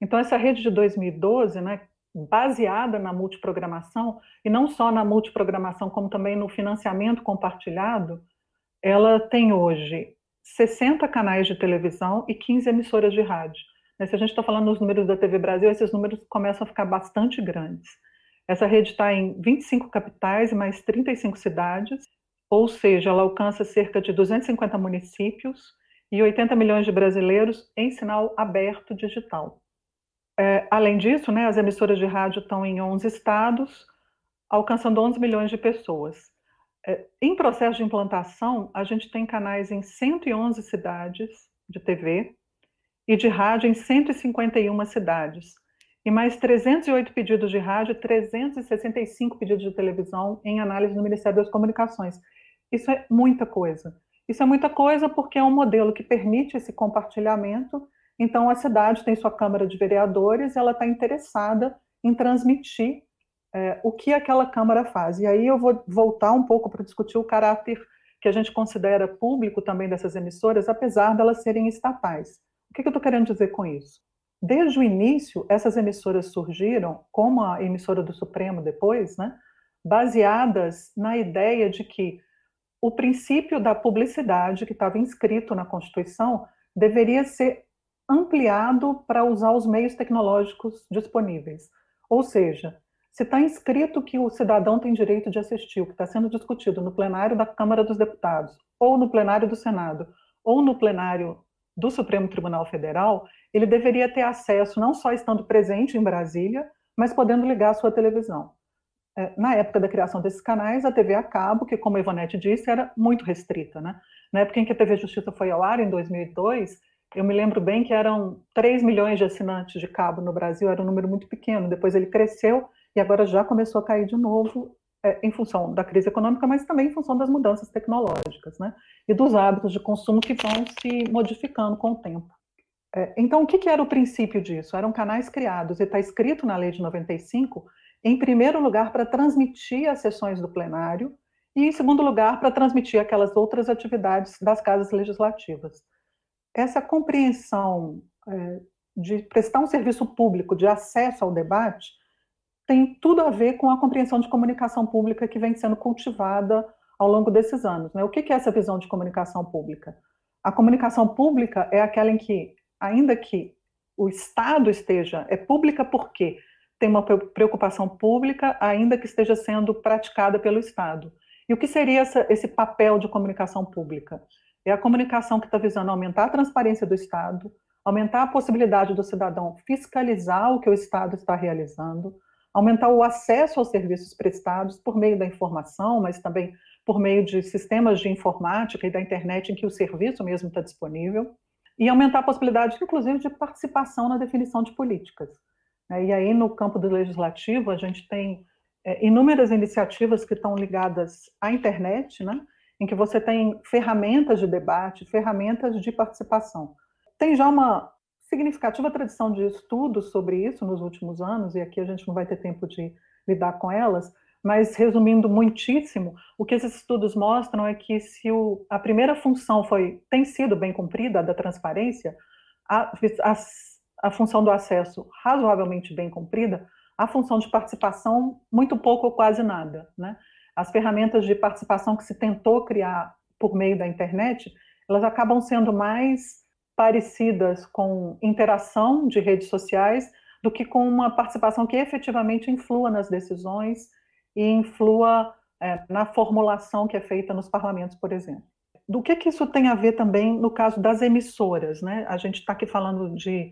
Então, essa rede de 2012, né, baseada na multiprogramação, e não só na multiprogramação, como também no financiamento compartilhado, ela tem hoje 60 canais de televisão e 15 emissoras de rádio. Se a gente está falando nos números da TV Brasil, esses números começam a ficar bastante grandes. Essa rede está em 25 capitais e mais 35 cidades, ou seja, ela alcança cerca de 250 municípios e 80 milhões de brasileiros em sinal aberto digital. É, além disso, né, as emissoras de rádio estão em 11 estados, alcançando 11 milhões de pessoas. É, em processo de implantação, a gente tem canais em 111 cidades de TV e de rádio em 151 cidades, e mais 308 pedidos de rádio e 365 pedidos de televisão em análise no Ministério das Comunicações. Isso é muita coisa. Isso é muita coisa porque é um modelo que permite esse compartilhamento então, a cidade tem sua Câmara de Vereadores e ela está interessada em transmitir é, o que aquela Câmara faz. E aí eu vou voltar um pouco para discutir o caráter que a gente considera público também dessas emissoras, apesar delas serem estatais. O que, que eu estou querendo dizer com isso? Desde o início, essas emissoras surgiram, como a emissora do Supremo depois, né, baseadas na ideia de que o princípio da publicidade que estava inscrito na Constituição deveria ser ampliado para usar os meios tecnológicos disponíveis. Ou seja, se está inscrito que o cidadão tem direito de assistir o que está sendo discutido no plenário da Câmara dos Deputados, ou no plenário do Senado, ou no plenário do Supremo Tribunal Federal, ele deveria ter acesso não só estando presente em Brasília, mas podendo ligar a sua televisão. É, na época da criação desses canais, a TV a cabo, que como a Ivonete disse, era muito restrita. Né? Na época em que a TV Justiça foi ao ar, em 2002, eu me lembro bem que eram 3 milhões de assinantes de cabo no Brasil, era um número muito pequeno. Depois ele cresceu e agora já começou a cair de novo é, em função da crise econômica, mas também em função das mudanças tecnológicas, né? E dos hábitos de consumo que vão se modificando com o tempo. É, então, o que, que era o princípio disso? Eram canais criados, e está escrito na lei de 95, em primeiro lugar, para transmitir as sessões do plenário, e em segundo lugar, para transmitir aquelas outras atividades das casas legislativas. Essa compreensão é, de prestar um serviço público, de acesso ao debate, tem tudo a ver com a compreensão de comunicação pública que vem sendo cultivada ao longo desses anos. Né? O que é essa visão de comunicação pública? A comunicação pública é aquela em que, ainda que o Estado esteja, é pública porque tem uma preocupação pública, ainda que esteja sendo praticada pelo Estado. E o que seria essa, esse papel de comunicação pública? É a comunicação que está visando aumentar a transparência do Estado, aumentar a possibilidade do cidadão fiscalizar o que o Estado está realizando, aumentar o acesso aos serviços prestados por meio da informação, mas também por meio de sistemas de informática e da internet em que o serviço mesmo está disponível, e aumentar a possibilidade, inclusive, de participação na definição de políticas. Né? E aí, no campo do legislativo, a gente tem é, inúmeras iniciativas que estão ligadas à internet, né? Em que você tem ferramentas de debate, ferramentas de participação. Tem já uma significativa tradição de estudos sobre isso nos últimos anos, e aqui a gente não vai ter tempo de lidar com elas, mas resumindo muitíssimo, o que esses estudos mostram é que se o, a primeira função foi tem sido bem cumprida, a da transparência, a, a, a função do acesso razoavelmente bem cumprida, a função de participação muito pouco ou quase nada, né? As ferramentas de participação que se tentou criar por meio da internet, elas acabam sendo mais parecidas com interação de redes sociais do que com uma participação que efetivamente influa nas decisões e influa é, na formulação que é feita nos parlamentos, por exemplo. Do que, que isso tem a ver também no caso das emissoras? Né? A gente está aqui falando de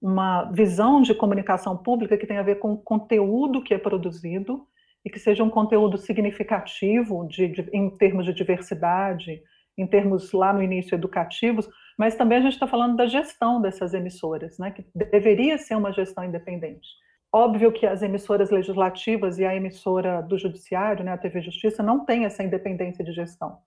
uma visão de comunicação pública que tem a ver com o conteúdo que é produzido e que seja um conteúdo significativo de, de, em termos de diversidade, em termos lá no início educativos, mas também a gente está falando da gestão dessas emissoras, né, que deveria ser uma gestão independente. Óbvio que as emissoras legislativas e a emissora do judiciário, né, a TV Justiça, não tem essa independência de gestão.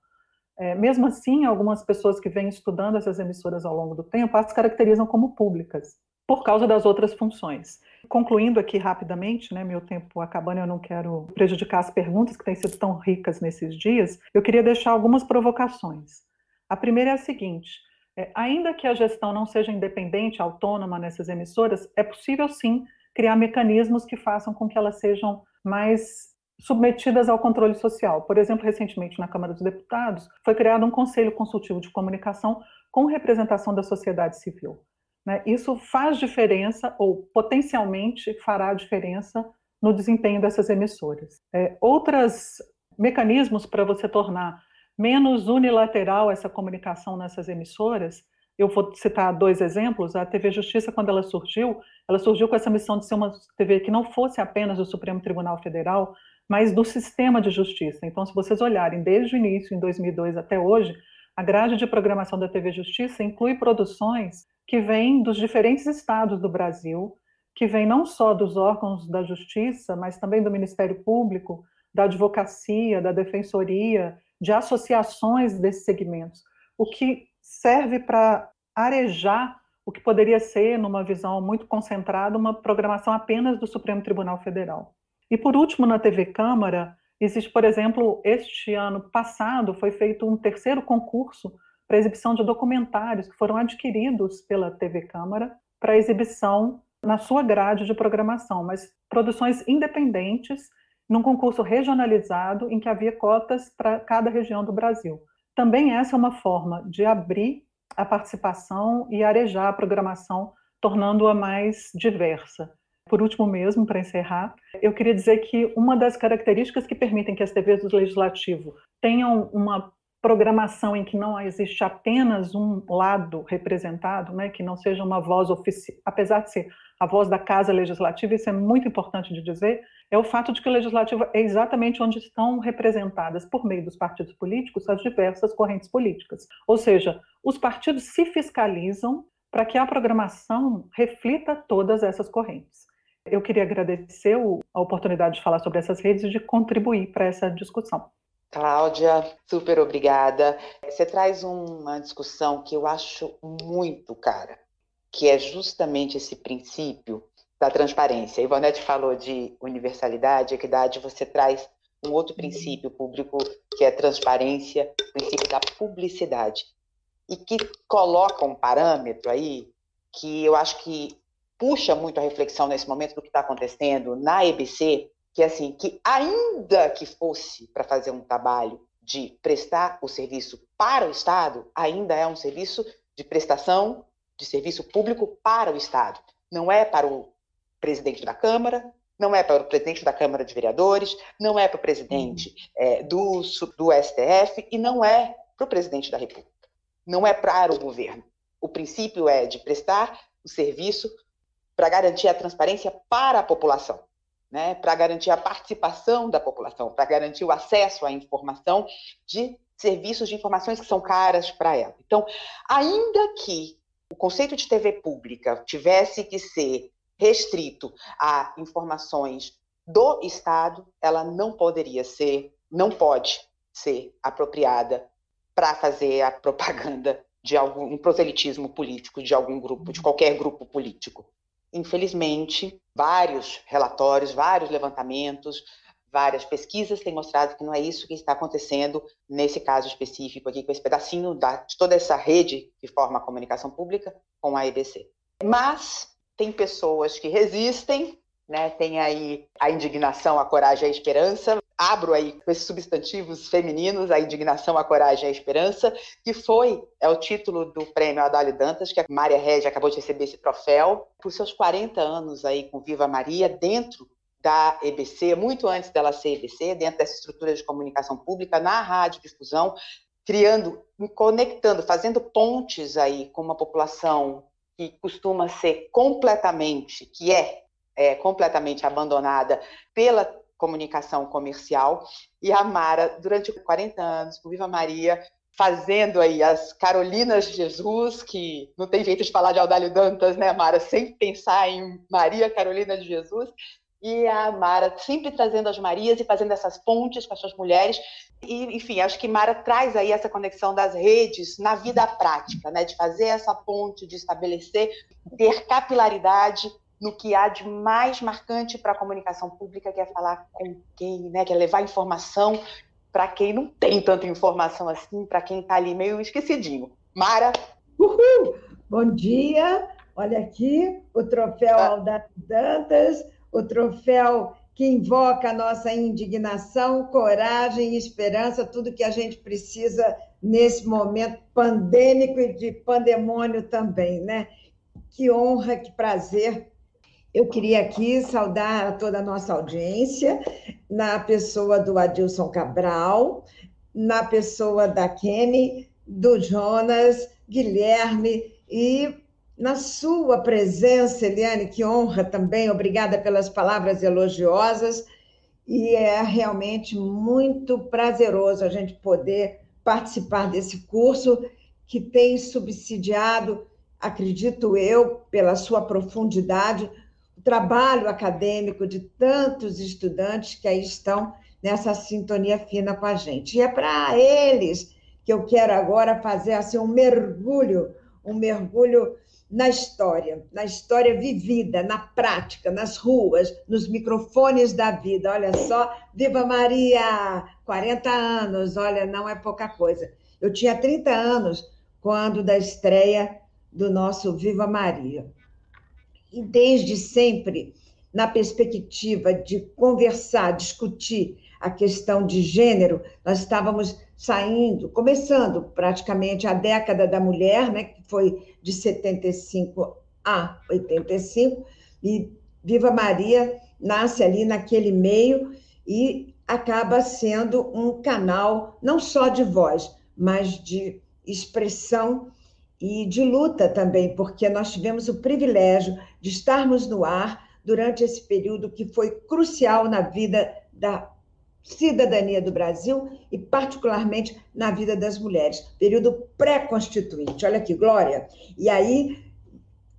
É, mesmo assim, algumas pessoas que vêm estudando essas emissoras ao longo do tempo as caracterizam como públicas por causa das outras funções. Concluindo aqui rapidamente, né, meu tempo acabando, eu não quero prejudicar as perguntas que têm sido tão ricas nesses dias, eu queria deixar algumas provocações. A primeira é a seguinte: é, ainda que a gestão não seja independente, autônoma nessas emissoras, é possível sim criar mecanismos que façam com que elas sejam mais submetidas ao controle social. Por exemplo, recentemente na Câmara dos Deputados foi criado um conselho consultivo de comunicação com representação da sociedade civil. Né? Isso faz diferença, ou potencialmente fará diferença, no desempenho dessas emissoras. É, outros mecanismos para você tornar menos unilateral essa comunicação nessas emissoras, eu vou citar dois exemplos. A TV Justiça, quando ela surgiu, ela surgiu com essa missão de ser uma TV que não fosse apenas do Supremo Tribunal Federal, mas do sistema de justiça. Então, se vocês olharem desde o início, em 2002 até hoje, a grade de programação da TV Justiça inclui produções que vem dos diferentes estados do Brasil, que vem não só dos órgãos da justiça, mas também do Ministério Público, da advocacia, da defensoria, de associações desses segmentos, o que serve para arejar o que poderia ser, numa visão muito concentrada, uma programação apenas do Supremo Tribunal Federal. E por último, na TV Câmara, existe, por exemplo, este ano passado foi feito um terceiro concurso para exibição de documentários que foram adquiridos pela TV Câmara para exibição na sua grade de programação, mas produções independentes num concurso regionalizado em que havia cotas para cada região do Brasil. Também essa é uma forma de abrir a participação e arejar a programação, tornando-a mais diversa. Por último mesmo, para encerrar, eu queria dizer que uma das características que permitem que as TVs do Legislativo tenham uma programação em que não existe apenas um lado representado, né, que não seja uma voz oficial, apesar de ser a voz da Casa Legislativa, isso é muito importante de dizer, é o fato de que o Legislativo é exatamente onde estão representadas, por meio dos partidos políticos, as diversas correntes políticas. Ou seja, os partidos se fiscalizam para que a programação reflita todas essas correntes. Eu queria agradecer a oportunidade de falar sobre essas redes e de contribuir para essa discussão. Cláudia, super obrigada. Você traz uma discussão que eu acho muito cara. que é justamente esse princípio da transparência. A Ivonete falou de universalidade, equidade, você traz um outro princípio público que é transparência, o princípio da publicidade, e que coloca um parâmetro aí que eu acho que puxa muito a reflexão nesse momento do que está acontecendo na EBC, que assim, que ainda que fosse para fazer um trabalho de prestar o serviço para o Estado, ainda é um serviço de prestação de serviço público para o Estado. Não é para o presidente da Câmara, não é para o presidente da Câmara de Vereadores, não é para o presidente é, do, do STF e não é para o presidente da República. Não é para o governo. O princípio é de prestar o serviço para garantir a transparência para a população, né? para garantir a participação da população, para garantir o acesso à informação de serviços de informações que são caras para ela. Então, ainda que o conceito de TV pública tivesse que ser restrito a informações do Estado, ela não poderia ser, não pode ser apropriada para fazer a propaganda de algum um proselitismo político de algum grupo, de qualquer grupo político. Infelizmente, vários relatórios, vários levantamentos, várias pesquisas têm mostrado que não é isso que está acontecendo nesse caso específico aqui, com esse pedacinho da, de toda essa rede que forma a comunicação pública com a EBC. Mas tem pessoas que resistem, né? Tem aí a indignação, a coragem, a esperança. Abro aí com esses substantivos femininos, a indignação, a coragem, a esperança, que foi é o título do prêmio Adalio Dantas, que a Maria Regia acabou de receber esse troféu por seus 40 anos aí com Viva Maria dentro da EBC, muito antes dela ser EBC, dentro dessa estrutura de comunicação pública, na radiodifusão, criando, conectando, fazendo pontes aí com uma população que costuma ser completamente, que é, é completamente abandonada pela comunicação comercial, e a Mara, durante 40 anos, com Viva Maria, fazendo aí as Carolinas de Jesus, que não tem jeito de falar de Audálio Dantas, né, Mara, sem pensar em Maria Carolina de Jesus, e a Mara sempre trazendo as Marias e fazendo essas pontes com as suas mulheres. E, enfim, acho que Mara traz aí essa conexão das redes na vida prática, né? de fazer essa ponte, de estabelecer, ter capilaridade no que há de mais marcante para a comunicação pública, que é falar com quem, né? que é levar informação para quem não tem tanta informação assim, para quem está ali meio esquecidinho. Mara? Uhul! Bom dia! Olha aqui o troféu ah. Aldato Dantas o troféu que invoca a nossa indignação, coragem e esperança, tudo que a gente precisa nesse momento pandêmico e de pandemônio também, né? Que honra, que prazer. Eu queria aqui saudar a toda a nossa audiência, na pessoa do Adilson Cabral, na pessoa da Kemi, do Jonas, Guilherme e na sua presença, Eliane, que honra também, obrigada pelas palavras elogiosas, e é realmente muito prazeroso a gente poder participar desse curso que tem subsidiado, acredito eu, pela sua profundidade, trabalho acadêmico de tantos estudantes que aí estão nessa sintonia fina com a gente. E é para eles que eu quero agora fazer assim, um mergulho, um mergulho na história, na história vivida, na prática, nas ruas, nos microfones da vida. Olha só, Viva Maria! 40 anos, olha, não é pouca coisa. Eu tinha 30 anos quando da estreia do nosso Viva Maria. E desde sempre, na perspectiva de conversar, discutir a questão de gênero, nós estávamos saindo, começando praticamente a década da mulher, né, que foi de 75 a 85, e Viva Maria nasce ali naquele meio e acaba sendo um canal não só de voz, mas de expressão e de luta também, porque nós tivemos o privilégio de estarmos no ar durante esse período que foi crucial na vida da cidadania do Brasil e, particularmente, na vida das mulheres. Período pré-constituinte. Olha aqui, Glória. E aí,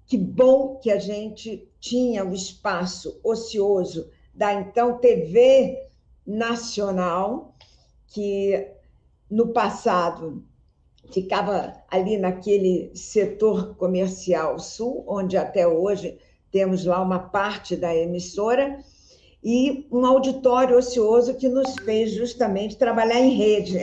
que bom que a gente tinha o espaço ocioso da então TV Nacional, que no passado ficava ali naquele setor comercial sul, onde até hoje temos lá uma parte da emissora, e um auditório ocioso que nos fez justamente trabalhar em rede.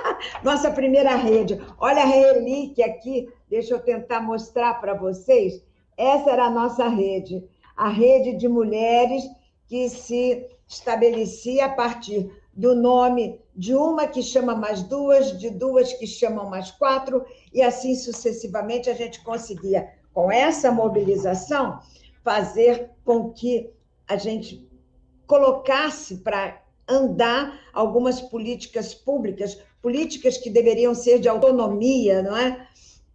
Nossa primeira rede. Olha a relíquia aqui, deixa eu tentar mostrar para vocês. Essa era a nossa rede, a rede de mulheres que se estabelecia a partir do nome de uma que chama mais duas, de duas que chamam mais quatro, e assim sucessivamente a gente conseguia, com essa mobilização, fazer com que a gente colocasse para andar algumas políticas públicas, políticas que deveriam ser de autonomia, não é?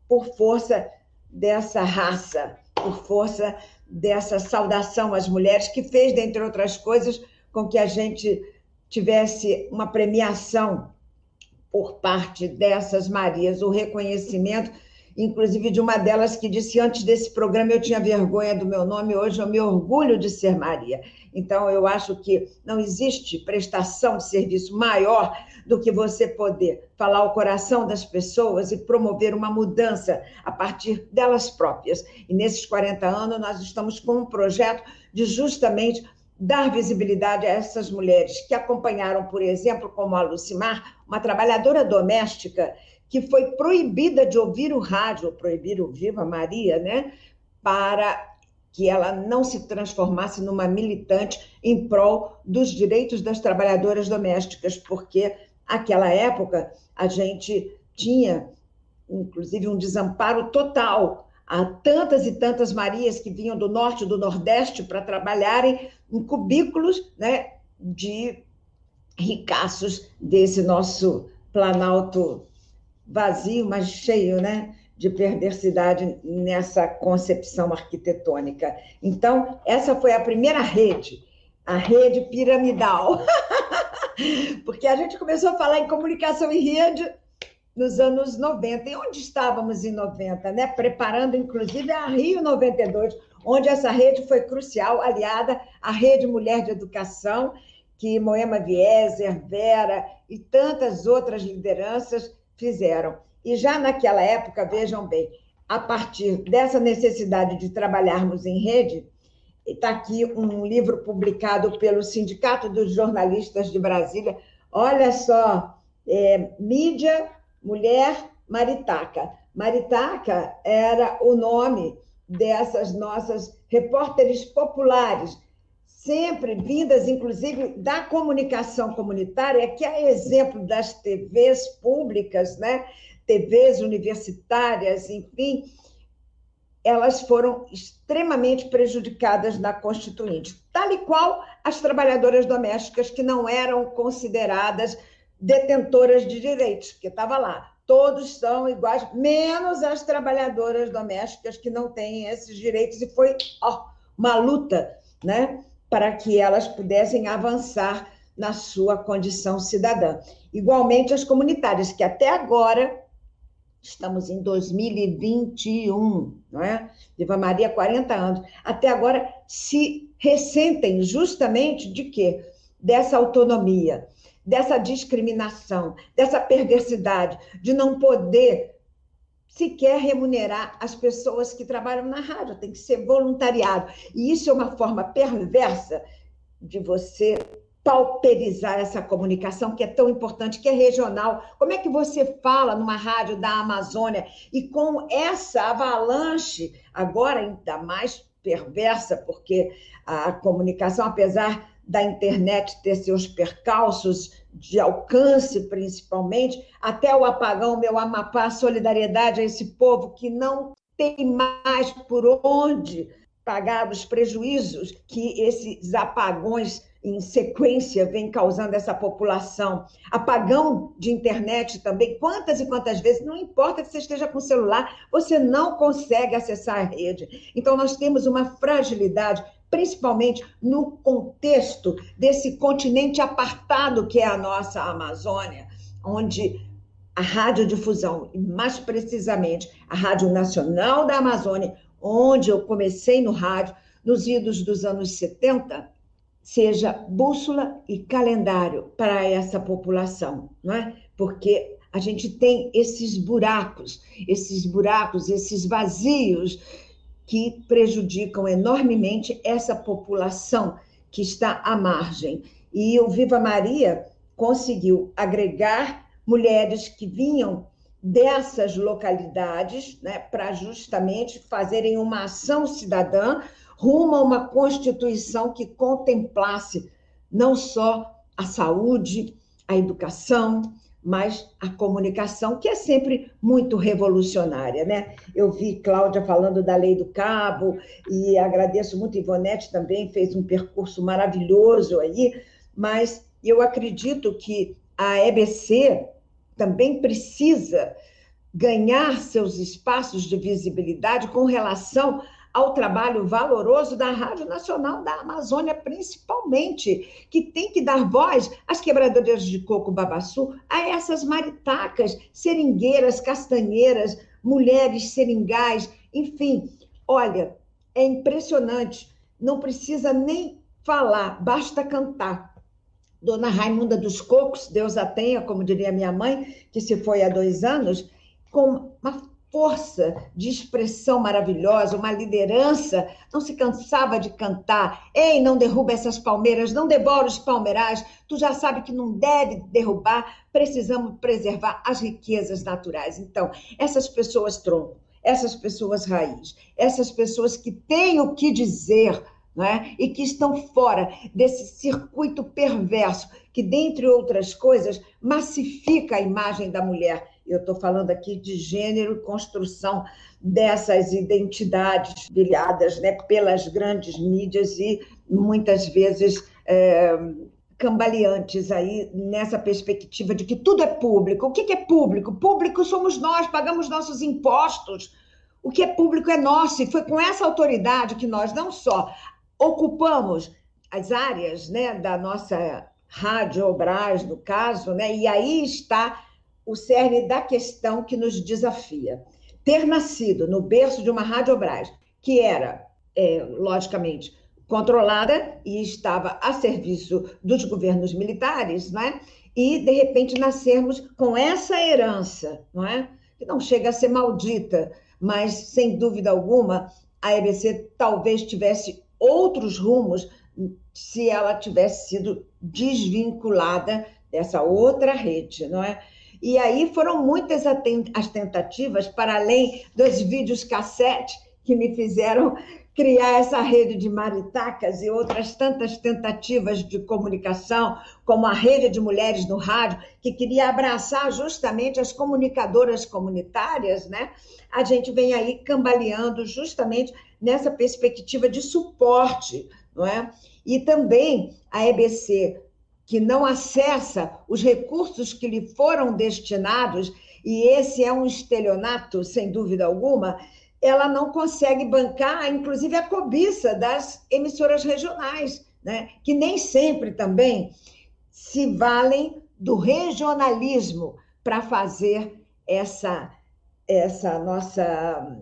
Por força dessa raça, por força dessa saudação às mulheres, que fez, dentre outras coisas, com que a gente tivesse uma premiação por parte dessas Marias, o reconhecimento, inclusive de uma delas que disse: Antes desse programa eu tinha vergonha do meu nome, hoje eu me orgulho de ser Maria. Então, eu acho que não existe prestação de serviço maior do que você poder falar ao coração das pessoas e promover uma mudança a partir delas próprias. E nesses 40 anos, nós estamos com um projeto de justamente dar visibilidade a essas mulheres que acompanharam, por exemplo, como a Lucimar, uma trabalhadora doméstica que foi proibida de ouvir o rádio, proibir o Viva Maria, né? Para que ela não se transformasse numa militante em prol dos direitos das trabalhadoras domésticas, porque naquela época a gente tinha, inclusive, um desamparo total Há tantas e tantas Marias que vinham do norte e do nordeste para trabalharem em cubículos né, de ricaços desse nosso Planalto vazio, mas cheio né, de perversidade nessa concepção arquitetônica. Então, essa foi a primeira rede, a rede piramidal. Porque a gente começou a falar em comunicação em rede nos anos 90. E onde estávamos em 90, né? Preparando, inclusive, a Rio 92, onde essa rede foi crucial, aliada à Rede Mulher de Educação, que Moema Vieser, Vera e tantas outras lideranças fizeram. E já naquela época, vejam bem, a partir dessa necessidade de trabalharmos em rede, está aqui um livro publicado pelo Sindicato dos Jornalistas de Brasília. Olha só, é, mídia mulher maritaca. Maritaca era o nome dessas nossas repórteres populares, sempre vindas, inclusive, da comunicação comunitária, que é exemplo das TVs públicas, né? TVs universitárias, enfim, elas foram extremamente prejudicadas na Constituinte, tal e qual as trabalhadoras domésticas que não eram consideradas detentoras de direitos, porque estava lá. Todos são iguais, menos as trabalhadoras domésticas que não têm esses direitos, e foi ó, uma luta né, para que elas pudessem avançar na sua condição cidadã. Igualmente as comunitárias, que até agora, estamos em 2021, não é? Viva Maria, 40 anos, até agora se ressentem justamente de quê? Dessa autonomia dessa discriminação, dessa perversidade, de não poder sequer remunerar as pessoas que trabalham na rádio, tem que ser voluntariado. E isso é uma forma perversa de você pauperizar essa comunicação que é tão importante, que é regional. Como é que você fala numa rádio da Amazônia e com essa avalanche, agora ainda mais perversa, porque a comunicação, apesar da internet ter seus percalços de alcance, principalmente, até o apagão, meu Amapá, solidariedade a esse povo que não tem mais por onde pagar os prejuízos que esses apagões em sequência vem causando essa população. Apagão de internet também, quantas e quantas vezes, não importa que você esteja com celular, você não consegue acessar a rede. Então, nós temos uma fragilidade principalmente no contexto desse continente apartado que é a nossa Amazônia, onde a radiodifusão, e mais precisamente a Rádio Nacional da Amazônia, onde eu comecei no rádio, nos idos dos anos 70, seja bússola e calendário para essa população, não é? Porque a gente tem esses buracos, esses buracos, esses vazios que prejudicam enormemente essa população que está à margem. E o Viva Maria conseguiu agregar mulheres que vinham dessas localidades, né, para justamente fazerem uma ação cidadã rumo a uma constituição que contemplasse não só a saúde, a educação, mas a comunicação, que é sempre muito revolucionária, né? Eu vi Cláudia falando da lei do cabo, e agradeço muito, Ivonete também fez um percurso maravilhoso aí, mas eu acredito que a EBC também precisa ganhar seus espaços de visibilidade com relação ao trabalho valoroso da Rádio Nacional da Amazônia, principalmente, que tem que dar voz às quebradoras de coco babaçu, a essas maritacas, seringueiras, castanheiras, mulheres seringais, enfim. Olha, é impressionante, não precisa nem falar, basta cantar. Dona Raimunda dos Cocos, Deus a tenha, como diria minha mãe, que se foi há dois anos, com uma força de expressão maravilhosa, uma liderança, não se cansava de cantar. Ei, não derruba essas palmeiras, não devora os palmeirais. Tu já sabe que não deve derrubar, precisamos preservar as riquezas naturais. Então, essas pessoas tronco, essas pessoas raiz, essas pessoas que têm o que dizer, é? e que estão fora desse circuito perverso que, dentre outras coisas, massifica a imagem da mulher eu estou falando aqui de gênero e construção dessas identidades brilhadas né, pelas grandes mídias e muitas vezes é, cambaleantes aí nessa perspectiva de que tudo é público. O que é público? Público somos nós, pagamos nossos impostos. O que é público é nosso. E foi com essa autoridade que nós não só ocupamos as áreas né, da nossa rádio Obras, no caso, né, e aí está o cerne da questão que nos desafia. Ter nascido no berço de uma Rádio Brás, que era, é, logicamente, controlada e estava a serviço dos governos militares, não é? e, de repente, nascermos com essa herança, não é? que não chega a ser maldita, mas, sem dúvida alguma, a EBC talvez tivesse outros rumos se ela tivesse sido desvinculada dessa outra rede, não é? E aí foram muitas as tentativas, para além dos vídeos cassete, que me fizeram criar essa rede de maritacas e outras tantas tentativas de comunicação, como a rede de mulheres no rádio, que queria abraçar justamente as comunicadoras comunitárias, né? A gente vem aí cambaleando justamente nessa perspectiva de suporte, não é? E também a EBC que não acessa os recursos que lhe foram destinados, e esse é um estelionato, sem dúvida alguma, ela não consegue bancar, inclusive, a cobiça das emissoras regionais, né? que nem sempre também se valem do regionalismo para fazer essa, essa nossa.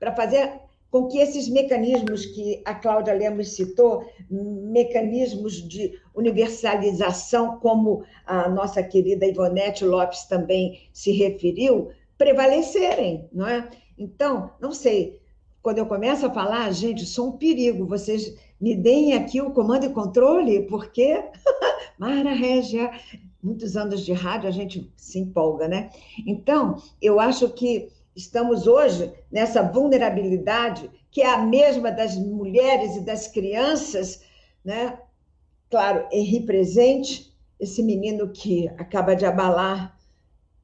para fazer com que esses mecanismos que a Cláudia Lemos citou, mecanismos de universalização, como a nossa querida Ivonete Lopes também se referiu, prevalecerem, não é? Então, não sei, quando eu começo a falar, gente, sou um perigo, vocês me deem aqui o comando e controle, porque Mara Régia, muitos anos de rádio, a gente se empolga, né? Então, eu acho que Estamos hoje nessa vulnerabilidade que é a mesma das mulheres e das crianças, né? Claro, Henri presente, esse menino que acaba de abalar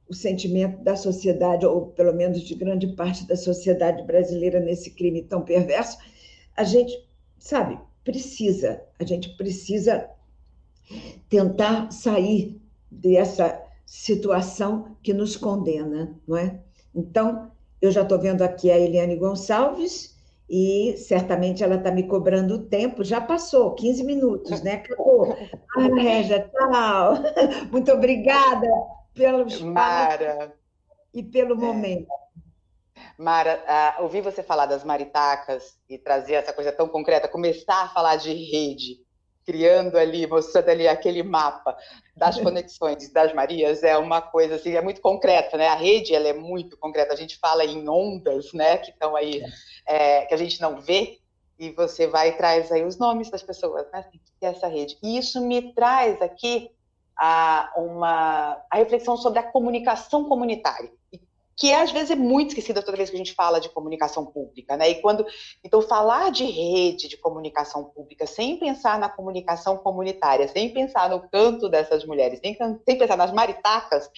o sentimento da sociedade, ou pelo menos de grande parte da sociedade brasileira nesse crime tão perverso, a gente, sabe, precisa, a gente precisa tentar sair dessa situação que nos condena, não é? Então, eu já estou vendo aqui a Eliane Gonçalves e certamente ela está me cobrando o tempo. Já passou 15 minutos, né? Acabou. Ah, Régia, tchau. Muito obrigada pelo Mara. e pelo momento. Mara, uh, ouvir você falar das maritacas e trazer essa coisa tão concreta, começar a falar de rede, criando ali, mostrando ali aquele mapa das conexões das Marias, é uma coisa assim, é muito concreta, né? A rede ela é muito concreta. A gente fala em ondas, né? Que estão aí, é, que a gente não vê, e você vai e traz aí os nomes das pessoas, né? Que é essa rede. E isso me traz aqui a, uma, a reflexão sobre a comunicação comunitária que às vezes é muito esquecida toda vez que a gente fala de comunicação pública, né? E quando então falar de rede de comunicação pública sem pensar na comunicação comunitária, sem pensar no canto dessas mulheres, sem, sem pensar nas maritacas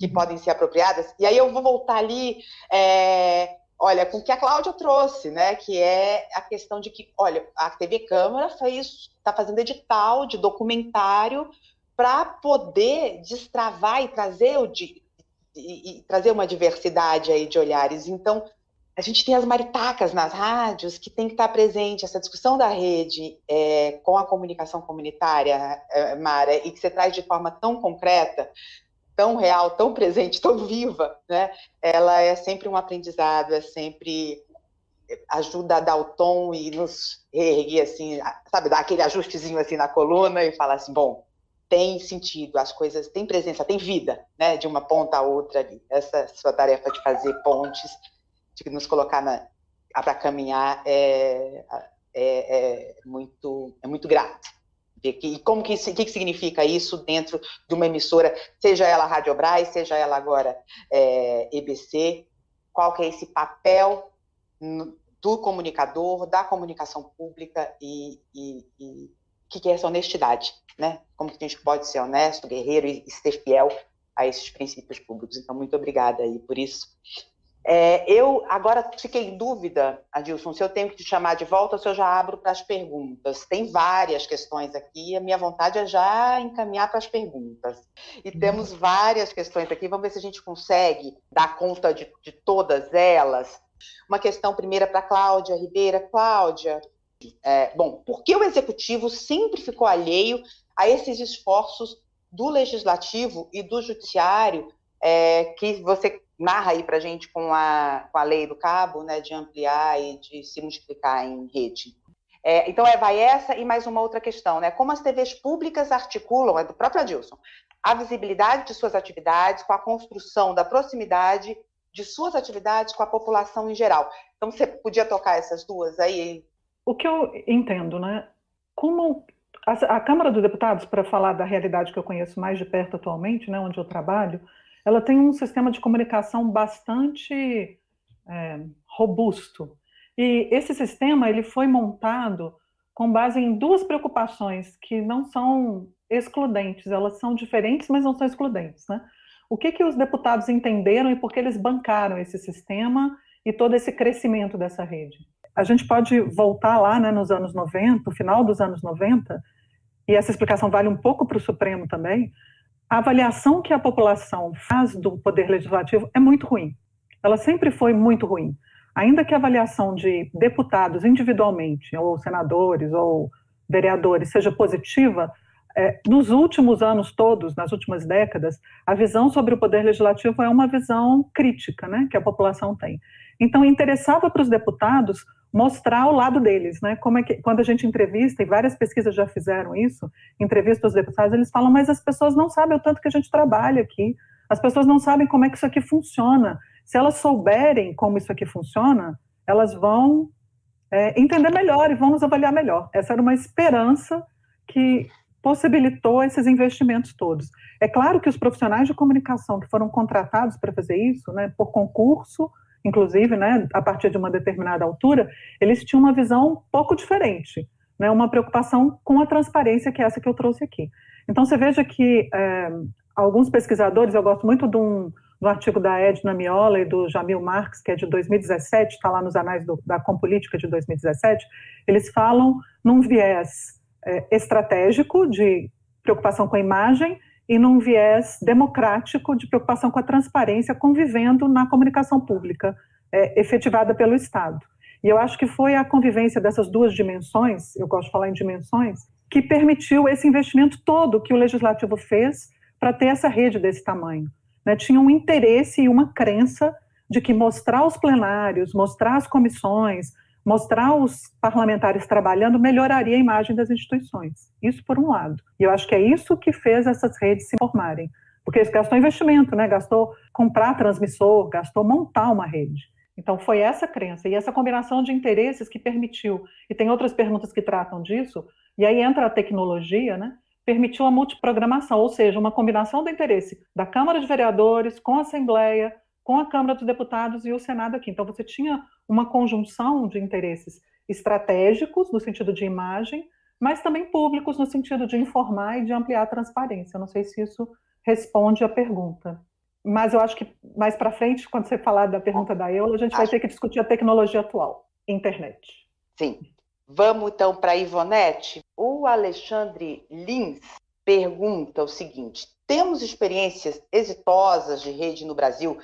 que uhum. podem ser apropriadas. E aí eu vou voltar ali, é, olha, com o que a Cláudia trouxe, né? Que é a questão de que, olha, a TV Câmara fez, está fazendo edital de documentário para poder destravar e trazer o e, e trazer uma diversidade aí de olhares. Então, a gente tem as maritacas nas rádios que tem que estar presente essa discussão da rede é, com a comunicação comunitária, é, Mara, e que você traz de forma tão concreta, tão real, tão presente, tão viva, né? Ela é sempre um aprendizado, é sempre ajuda a dar o tom e nos reerguer assim, sabe, dar aquele ajustezinho assim na coluna e falar assim, bom, tem sentido, as coisas têm presença, tem vida, né, de uma ponta a outra ali. Essa sua tarefa de fazer pontes, de nos colocar para caminhar é, é, é, muito é muito grato. E como que, que, que significa isso dentro de uma emissora, seja ela Rádio Braz, seja ela agora é, EBC, qual que é esse papel do comunicador, da comunicação pública e, e, e que é essa honestidade, né? Como que a gente pode ser honesto, guerreiro e, e ser fiel a esses princípios públicos. Então, muito obrigada aí por isso. É, eu agora fiquei em dúvida, Adilson, se eu tenho que te chamar de volta ou se eu já abro para as perguntas. Tem várias questões aqui, a minha vontade é já encaminhar para as perguntas. E uhum. temos várias questões aqui, vamos ver se a gente consegue dar conta de, de todas elas. Uma questão primeira para Cláudia Ribeira. Cláudia, é, bom, por que o executivo sempre ficou alheio a esses esforços do legislativo e do judiciário é, que você narra aí para a gente com a, com a lei do cabo, né, de ampliar e de se multiplicar em rede? É, então, é, vai essa e mais uma outra questão, né? Como as TVs públicas articulam, é do próprio Adilson, a visibilidade de suas atividades com a construção da proximidade de suas atividades com a população em geral. Então, você podia tocar essas duas aí, o que eu entendo, né? Como a, a Câmara dos Deputados, para falar da realidade que eu conheço mais de perto atualmente, né, onde eu trabalho, ela tem um sistema de comunicação bastante é, robusto. E esse sistema ele foi montado com base em duas preocupações que não são excludentes, elas são diferentes, mas não são excludentes. Né? O que, que os deputados entenderam e por que eles bancaram esse sistema e todo esse crescimento dessa rede? A gente pode voltar lá né, nos anos 90, no final dos anos 90, e essa explicação vale um pouco para o Supremo também, a avaliação que a população faz do poder legislativo é muito ruim. Ela sempre foi muito ruim. Ainda que a avaliação de deputados individualmente, ou senadores, ou vereadores, seja positiva, é, nos últimos anos todos, nas últimas décadas, a visão sobre o poder legislativo é uma visão crítica, né, que a população tem. Então, interessava para os deputados mostrar o lado deles, né? Como é que quando a gente entrevista e várias pesquisas já fizeram isso, entrevista os deputados, eles falam, mas as pessoas não sabem o tanto que a gente trabalha aqui, as pessoas não sabem como é que isso aqui funciona. Se elas souberem como isso aqui funciona, elas vão é, entender melhor e vão nos avaliar melhor. Essa era uma esperança que possibilitou esses investimentos todos. É claro que os profissionais de comunicação que foram contratados para fazer isso, né, por concurso, inclusive, né, a partir de uma determinada altura, eles tinham uma visão um pouco diferente, né, uma preocupação com a transparência, que é essa que eu trouxe aqui. Então, você veja que é, alguns pesquisadores, eu gosto muito de um, do artigo da Edna Miola e do Jamil Marx, que é de 2017, está lá nos anais do, da Compolítica de 2017, eles falam num viés é, estratégico de preocupação com a imagem e num viés democrático de preocupação com a transparência, convivendo na comunicação pública é, efetivada pelo Estado. E eu acho que foi a convivência dessas duas dimensões, eu gosto de falar em dimensões, que permitiu esse investimento todo que o legislativo fez para ter essa rede desse tamanho. Né? Tinha um interesse e uma crença de que mostrar os plenários, mostrar as comissões, mostrar os parlamentares trabalhando melhoraria a imagem das instituições. Isso por um lado. E eu acho que é isso que fez essas redes se formarem. Porque gastou investimento, né? gastou comprar transmissor, gastou montar uma rede. Então, foi essa crença e essa combinação de interesses que permitiu, e tem outras perguntas que tratam disso, e aí entra a tecnologia, né? permitiu a multiprogramação, ou seja, uma combinação do interesse da Câmara de Vereadores com a Assembleia, com a Câmara dos Deputados e o Senado aqui. Então, você tinha uma conjunção de interesses estratégicos, no sentido de imagem, mas também públicos, no sentido de informar e de ampliar a transparência. Eu não sei se isso responde à pergunta. Mas eu acho que mais para frente, quando você falar da pergunta da Eula, a gente vai ter que discutir a tecnologia atual, internet. Sim. Vamos então para a Ivonete. O Alexandre Lins pergunta o seguinte: temos experiências exitosas de rede no Brasil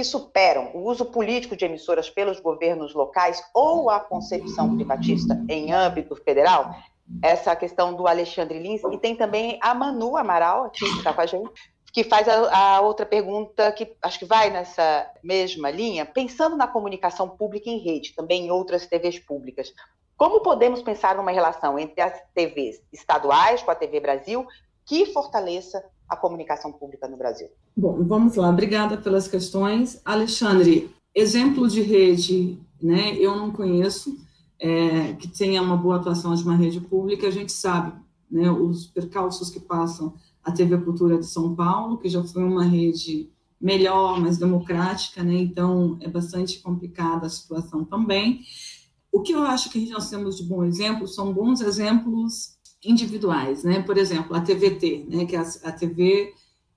que superam o uso político de emissoras pelos governos locais ou a concepção privatista em âmbito federal? Essa questão do Alexandre Lins, e tem também a Manu Amaral, aqui que está com a gente, que faz a, a, outra pergunta que acho que vai nessa mesma linha, pensando na comunicação pública em rede, também em outras TVs públicas. Como podemos pensar numa relação entre as TVs estaduais com a TV Brasil que fortaleça a comunicação pública no Brasil? Bom, vamos lá. Obrigada pelas questões. Alexandre, exemplo de rede, né? Eu não conheço é, que tenha uma boa atuação de uma rede pública. A gente sabe, né? Os percalços que passam a TV Cultura de São Paulo, que já foi uma rede melhor, mais democrática, né? Então é bastante complicada a situação também. O que eu acho que nós temos de bom exemplo são bons exemplos individuais, né? Por exemplo, a TVT, né? Que é a TV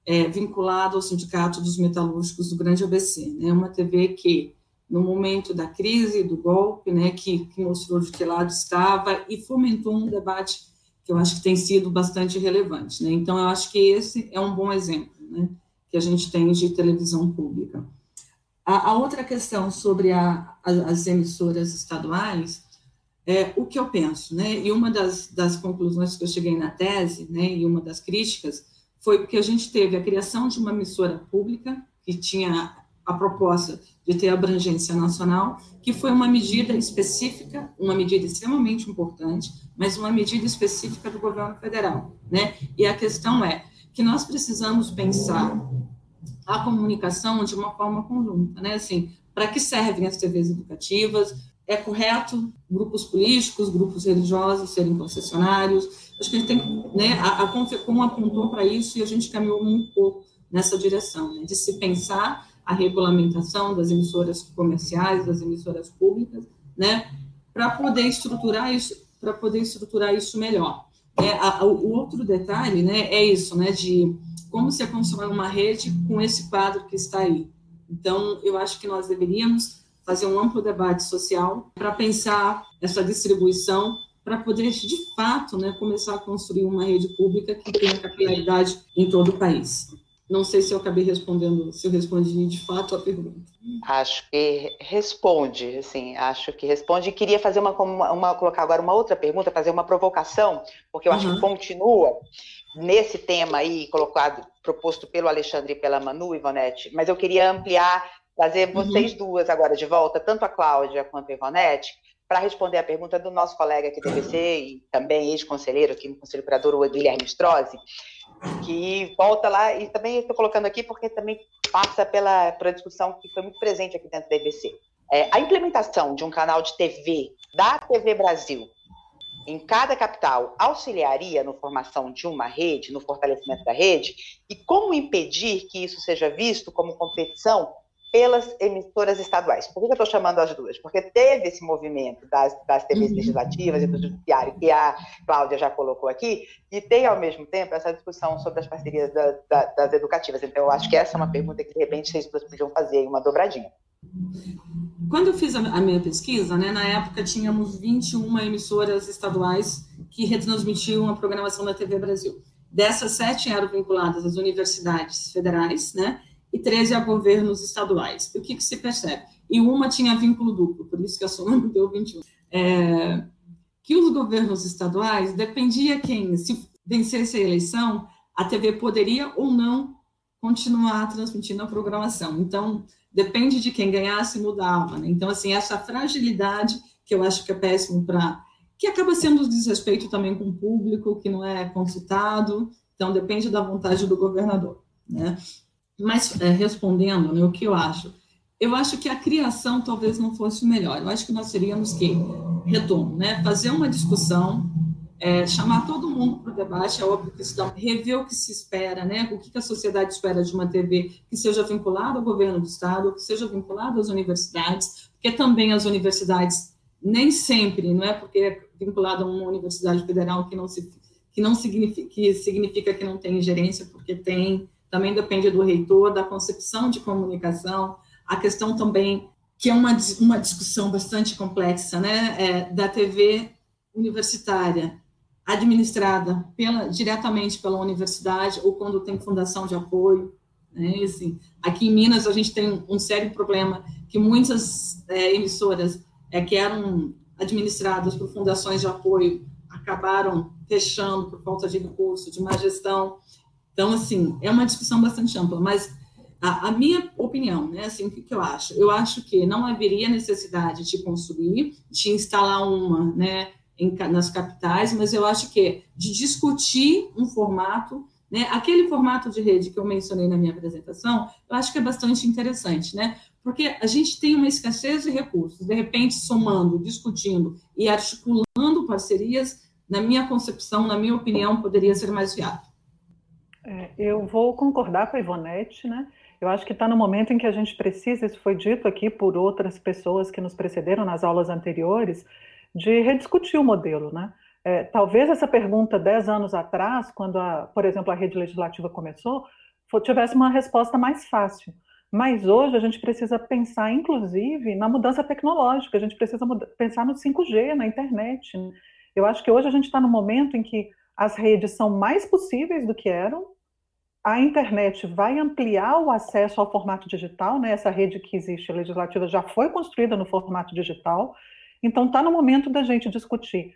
é, vinculada ao Sindicato dos Metalúrgicos do Grande ABC, né? Uma TV que no momento da crise, do golpe, né, que, que mostrou de que lado estava e fomentou um debate que eu acho que tem sido bastante relevante. Né? Então, eu acho que esse é um bom exemplo né, que a gente tem de televisão pública. A, a outra questão sobre a, a, as emissoras estaduais, é o que eu penso, né? E uma das, das conclusões que eu cheguei na tese, né, e uma das críticas, foi porque a gente teve a criação de uma emissora pública que tinha a proposta de ter abrangência nacional, que foi uma medida específica, uma medida extremamente importante, mas uma medida específica do governo federal, né? E a questão é que nós precisamos pensar a comunicação de uma forma conjunta, né? Assim, para que servem as TVs educativas? É correto grupos políticos, grupos religiosos serem concessionários? Acho que a gente tem, né? A, a Confecom apontou para isso e a gente caminhou um pouco nessa direção, né? De se pensar a regulamentação das emissoras comerciais, das emissoras públicas, né, para poder estruturar isso, para poder estruturar isso melhor. É, a, a, o outro detalhe, né, é isso, né, de como se constrói uma rede com esse quadro que está aí. Então, eu acho que nós deveríamos fazer um amplo debate social para pensar essa distribuição para poder, de fato, né, começar a construir uma rede pública que tenha capilaridade em todo o país. Não sei se eu acabei respondendo, se eu respondi de fato a pergunta. Acho que responde, assim, acho que responde. E queria fazer uma, uma, colocar agora uma outra pergunta, fazer uma provocação, porque eu uhum. acho que continua nesse tema aí colocado, proposto pelo Alexandre e pela Manu Ivonete, mas eu queria ampliar, fazer uhum. vocês duas agora de volta, tanto a Cláudia quanto a Ivonete, para responder a pergunta do nosso colega aqui do ABC e também ex-conselheiro aqui no Conselho Curador, o Guilherme Strozzi, que volta lá, e também estou colocando aqui porque também passa pela, pela discussão que foi muito presente aqui dentro da EBC. É, a implementação de um canal de TV da TV Brasil em cada capital auxiliaria na formação de uma rede, no fortalecimento da rede, e como impedir que isso seja visto como competição pelas emissoras estaduais. Por que eu estou chamando as duas? Porque teve esse movimento das, das TVs uhum. legislativas e do judiciário, que a Cláudia já colocou aqui, e tem, ao mesmo tempo, essa discussão sobre as parcerias da, da, das educativas. Então, eu acho que essa é uma pergunta que, de repente, vocês duas podiam fazer uma dobradinha. Quando eu fiz a minha pesquisa, né, na época tínhamos 21 emissoras estaduais que retransmitiam a programação da TV Brasil. Dessas, sete eram vinculadas às universidades federais, né, e 13 a governos estaduais. O que, que se percebe? E uma tinha vínculo duplo, por isso que a soma não deu 21. É, que os governos estaduais, dependia quem, se vencesse a eleição, a TV poderia ou não continuar transmitindo a programação. Então, depende de quem ganhasse, mudava. Né? Então, assim, essa fragilidade que eu acho que é péssimo para. que acaba sendo desrespeito também com o público, que não é consultado, então depende da vontade do governador. Né? Mas, é, respondendo né, o que eu acho, eu acho que a criação talvez não fosse melhor. Eu acho que nós teríamos que, retorno, né, fazer uma discussão é, chamar todo mundo para o debate, é óbvio que isso rever o que se espera, né? o que, a sociedade espera de uma TV que seja vinculada ao governo do Estado, que seja vinculada às universidades, porque também as universidades, nem sempre, não é porque é vinculada a uma universidade federal que não, se, que não significa, que significa que não tem gerência, porque tem, também depende do reitor, da concepção de comunicação, a questão também, que é uma, uma discussão bastante complexa, né? É, da TV universitária, administrada pela, diretamente pela universidade ou quando tem fundação de apoio. Né? Assim, aqui em Minas, a gente tem um sério problema que muitas é, emissoras é, que eram administradas por fundações de apoio acabaram fechando por falta de recurso, de má gestão. Então, assim, é uma discussão bastante ampla, mas a, a minha opinião, né, assim, o que, que eu acho? Eu acho que não haveria necessidade de construir, de instalar uma, né, em, nas capitais, mas eu acho que de discutir um formato, né, aquele formato de rede que eu mencionei na minha apresentação, eu acho que é bastante interessante, né, porque a gente tem uma escassez de recursos, de repente somando, discutindo e articulando parcerias, na minha concepção, na minha opinião, poderia ser mais viável. É, eu vou concordar com a Ivonete, né? Eu acho que está no momento em que a gente precisa, isso foi dito aqui por outras pessoas que nos precederam nas aulas anteriores, de rediscutir o modelo, né? É, talvez essa pergunta dez anos atrás, quando, a, por exemplo, a rede legislativa começou, tivesse uma resposta mais fácil. Mas hoje a gente precisa pensar, inclusive, na mudança tecnológica, a gente precisa pensar no 5G, na internet. Né? Eu acho que hoje a gente está no momento em que as redes são mais possíveis do que eram, a internet vai ampliar o acesso ao formato digital, né? essa rede que existe legislativa já foi construída no formato digital, então, está no momento da gente discutir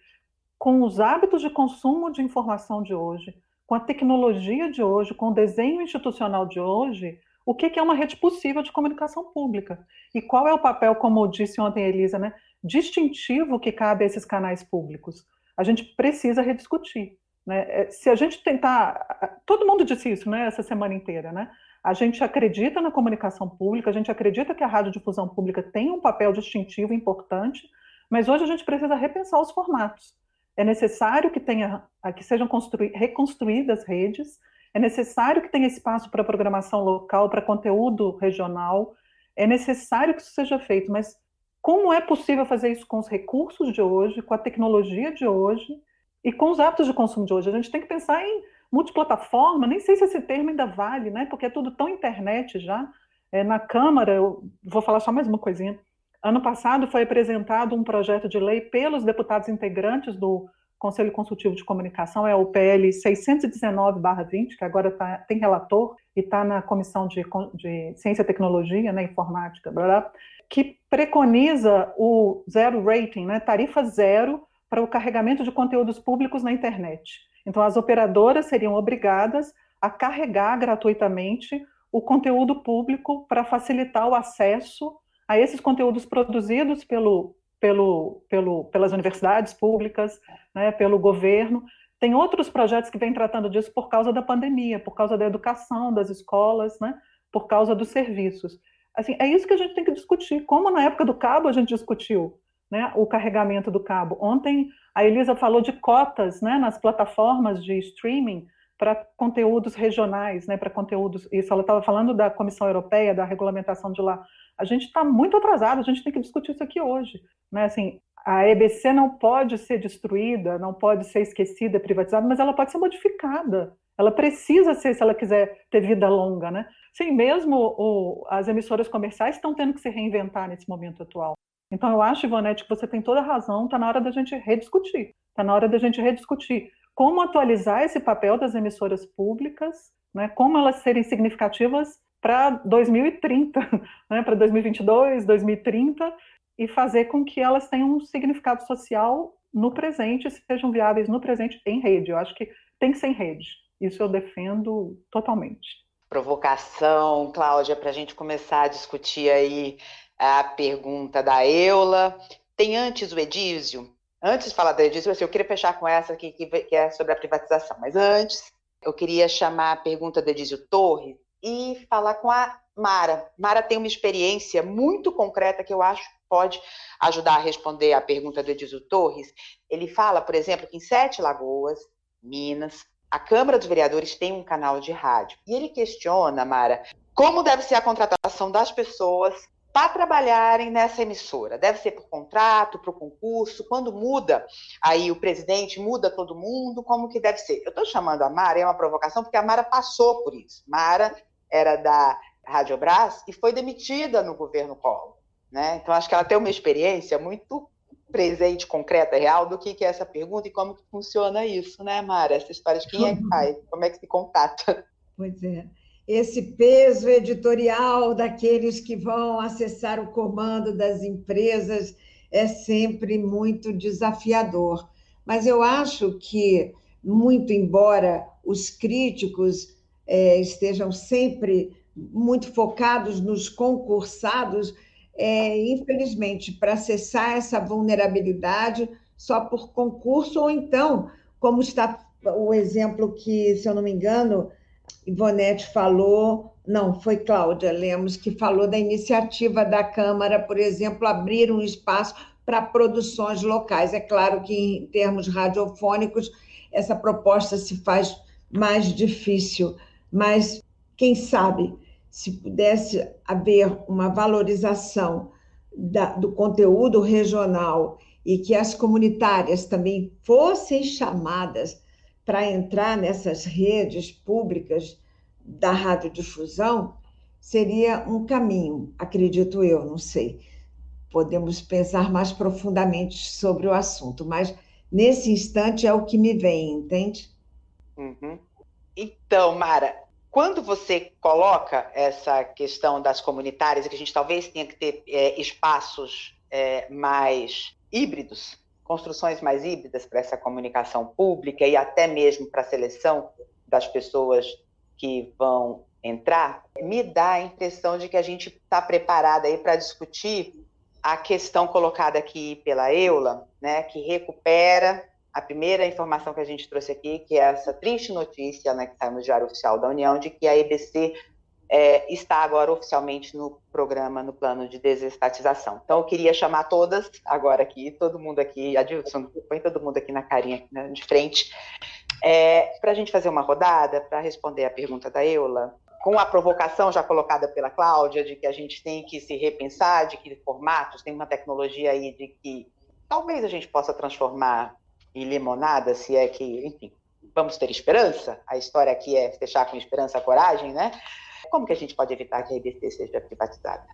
com os hábitos de consumo de informação de hoje, com a tecnologia de hoje, com o desenho institucional de hoje, o que, é uma rede possível de comunicação pública e qual é o papel, como disse ontem a Elisa, né, distintivo que cabe a esses canais públicos. A gente precisa rediscutir. Né? É, se a gente tentar. Todo mundo disse isso né, essa semana inteira, né? A gente acredita na comunicação pública, a gente acredita que a radiodifusão pública tem um papel distintivo importante, mas hoje a gente precisa repensar os formatos. É necessário que tenha, que sejam reconstruídas redes, é necessário que tenha espaço para programação local, para conteúdo regional, é necessário que isso seja feito, mas como é possível fazer isso com os recursos de hoje, com a tecnologia de hoje e com os hábitos de consumo de hoje? A gente tem que pensar em multiplataforma, nem sei se esse termo ainda vale, né? Porque é tudo tão internet já. É, na Câmara, eu vou falar só mais uma coisinha. Ano passado foi apresentado um projeto de lei pelos deputados integrantes do Conselho Consultivo de Comunicação, é o PL 619-20, que agora tá, tem relator e está na Comissão de, de, Ciência e Tecnologia, né, Informática, blá, blá, que preconiza o zero rating, né, tarifa zero para o carregamento de conteúdos públicos na internet. Então, as operadoras seriam obrigadas a carregar gratuitamente o conteúdo público para facilitar o acesso a esses conteúdos produzidos pelo, pelo, pelo, pelas universidades públicas, né, pelo governo. Tem outros projetos que vêm tratando disso por causa da pandemia, por causa da educação das escolas, né, por causa dos serviços. Assim, é isso que a gente tem que discutir. Como na época do cabo a gente discutiu né, o carregamento do cabo. Ontem a Elisa falou de cotas né, nas plataformas de streaming para conteúdos regionais, né, para conteúdos. Isso ela estava falando da Comissão Europeia, da regulamentação de lá. A gente está muito atrasado, a gente tem que discutir isso aqui hoje. Né? Assim, a EBC não pode ser destruída, não pode ser esquecida, privatizada, mas ela pode ser modificada. Ela precisa ser, se ela quiser ter vida longa, né? Sim, mesmo o, as emissoras comerciais estão tendo que se reinventar nesse momento atual. Então, eu acho, Ivonete, que você tem toda a razão, está na hora da gente rediscutir. Está na hora da gente rediscutir como atualizar esse papel das emissoras públicas, né, como elas serem significativas para 2030, né, para 2022, 2030, e fazer com que elas tenham um significado social no presente, sejam viáveis no presente em rede. Eu acho que tem que ser em rede. Isso eu defendo totalmente. provocação, Cláudia, para a gente começar a discutir aí a pergunta da Eula. Tem antes o Edísio. Antes de falar do Edísio, eu queria fechar com essa aqui, que é sobre a privatização. Mas antes, eu queria chamar a pergunta do Edísio Torres e falar com a Mara. Mara tem uma experiência muito concreta que eu acho que pode ajudar a responder a pergunta do Edísio Torres. Ele fala, por exemplo, que em Sete Lagoas, Minas, a Câmara dos Vereadores tem um canal de rádio. E ele questiona, Mara, como deve ser a contratação das pessoas para trabalharem nessa emissora. Deve ser por contrato, por concurso. Quando muda, aí o presidente muda todo mundo, como que deve ser? Eu estou chamando a Mara, é uma provocação, porque a Mara passou por isso. Mara era da Rádio Brás e foi demitida no governo Collor. Né? Então, acho que ela tem uma experiência muito presente, concreta, real, do que, que é essa pergunta e como que funciona isso, né, Mara? Essa história de quem é que faz, como é que se contata. Pois é. Esse peso editorial daqueles que vão acessar o comando das empresas é sempre muito desafiador. Mas eu acho que, muito embora os críticos é, estejam sempre muito focados nos concursados, é, infelizmente, para acessar essa vulnerabilidade só por concurso, ou então, como está o exemplo que, se eu não me engano, Ivonete falou, não, foi Cláudia Lemos que falou da iniciativa da Câmara, por exemplo, abrir um espaço para produções locais. É claro que, em termos radiofônicos, essa proposta se faz mais difícil, mas quem sabe se pudesse haver uma valorização da, do conteúdo regional e que as comunitárias também fossem chamadas para entrar nessas redes públicas da radiodifusão, seria um caminho, acredito eu, não sei. Podemos pensar mais profundamente sobre o assunto, mas nesse instante é o que me vem, entende? Uhum. Então, Mara, quando você coloca essa questão das comunitárias, que a gente talvez tenha que ter é, espaços é, mais híbridos, construções mais híbridas para essa comunicação pública e até mesmo para a seleção das pessoas que vão entrar, me dá a impressão de que a gente está preparada aí para discutir a questão colocada aqui pela Eula, né, que recupera a primeira informação que a gente trouxe aqui, que é essa triste notícia né, que saiu no Diário Oficial da União, de que a EBC é, está agora oficialmente no programa, no plano de desestatização. Então, eu queria chamar todas, agora aqui, todo mundo aqui, Adilson, põe todo mundo aqui na carinha né, de frente, é, para a gente fazer uma rodada, para responder a pergunta da Eula, com a provocação já colocada pela Cláudia, de que a gente tem que se repensar, de que formatos, tem uma tecnologia aí de que talvez a gente possa transformar e limonada, se é que, enfim, vamos ter esperança. A história aqui é fechar com esperança, coragem, né? Como que a gente pode evitar que a IBC seja privatizada?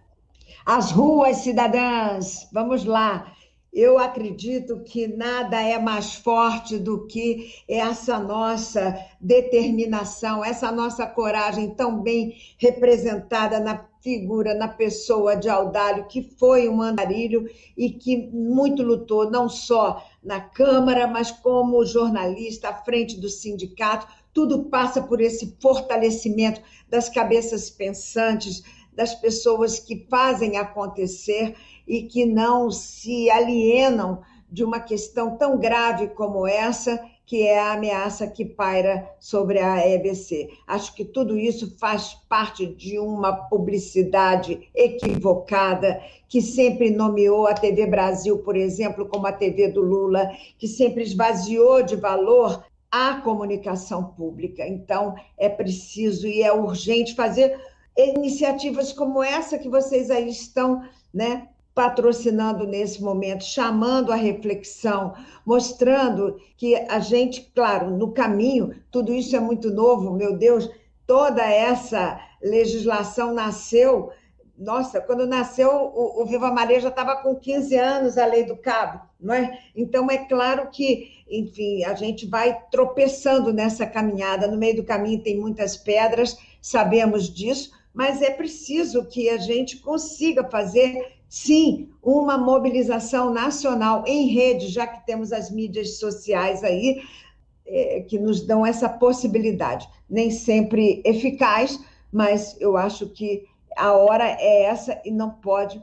As ruas cidadãs, vamos lá. Eu acredito que nada é mais forte do que essa nossa determinação, essa nossa coragem tão bem representada na figura, na pessoa de Audálio, que foi um andarilho e que muito lutou, não só na Câmara, mas como jornalista à frente do sindicato. Tudo passa por esse fortalecimento das cabeças pensantes, das pessoas que fazem acontecer e que não se alienam de uma questão tão grave como essa, que é a ameaça que paira sobre a EBC. Acho que tudo isso faz parte de uma publicidade equivocada, que sempre nomeou a TV Brasil, por exemplo, como a TV do Lula, que sempre esvaziou de valor a comunicação pública. Então, é preciso e é urgente fazer iniciativas como essa que vocês aí estão né, patrocinando nesse momento, chamando a reflexão, mostrando que a gente, claro, no caminho, tudo isso é muito novo, meu Deus, toda essa legislação nasceu. Nossa, quando nasceu o, o Viva Maria já estava com 15 anos a lei do cabo, não é? Então é claro que, enfim, a gente vai tropeçando nessa caminhada. No meio do caminho tem muitas pedras, sabemos disso, mas é preciso que a gente consiga fazer sim, uma mobilização nacional em rede, já que temos as mídias sociais aí, é, que nos dão essa possibilidade. Nem sempre eficaz, mas eu acho que a hora é essa e não pode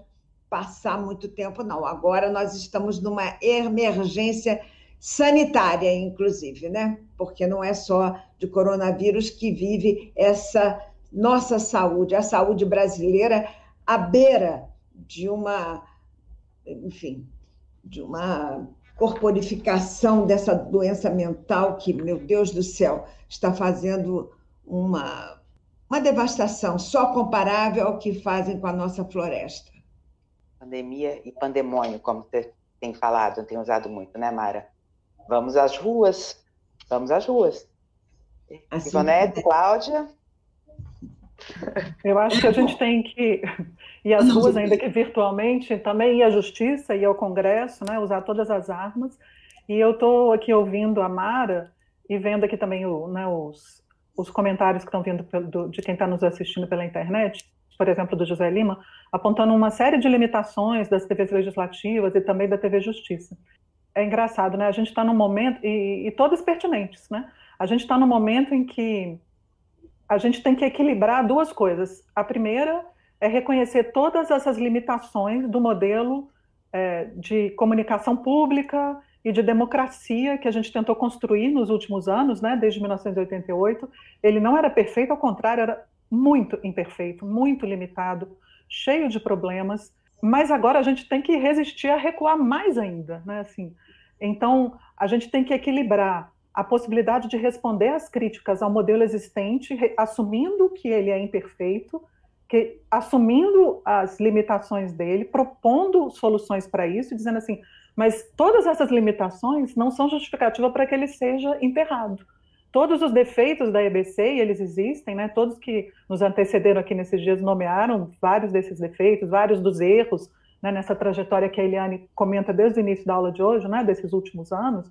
passar muito tempo, não. Agora nós estamos numa emergência sanitária, inclusive, né? Porque não é só de coronavírus que vive essa nossa saúde, a saúde brasileira à beira de uma, enfim, de uma corporificação dessa doença mental que, meu Deus do céu, está fazendo uma, uma devastação só comparável ao que fazem com a nossa floresta. Pandemia e pandemônio, como você tem falado, tem usado muito, né, Mara? Vamos às ruas, vamos às ruas. Assim, Ivonete, Cláudia? Eu acho que a gente tem que ir às ruas, ainda que virtualmente, também ir à justiça, ir ao Congresso, né, usar todas as armas. E eu estou aqui ouvindo a Mara e vendo aqui também o, né, os, os comentários que estão vindo do, de quem está nos assistindo pela internet, por exemplo, do José Lima, apontando uma série de limitações das TVs legislativas e também da TV Justiça. É engraçado, né? A gente está num momento, e, e todas pertinentes, né? A gente está num momento em que a gente tem que equilibrar duas coisas. A primeira é reconhecer todas essas limitações do modelo é, de comunicação pública e de democracia que a gente tentou construir nos últimos anos, né, desde 1988. Ele não era perfeito, ao contrário, era muito imperfeito, muito limitado, cheio de problemas. Mas agora a gente tem que resistir a recuar mais ainda, né? Assim, então a gente tem que equilibrar a possibilidade de responder às críticas ao modelo existente, assumindo que ele é imperfeito, que, assumindo as limitações dele, propondo soluções para isso, dizendo assim, mas todas essas limitações não são justificativa para que ele seja enterrado. Todos os defeitos da EBC, e eles existem, né, todos que nos antecederam aqui nesses dias nomearam vários desses defeitos, vários dos erros, né, nessa trajetória que a Eliane comenta desde o início da aula de hoje, né, desses últimos anos,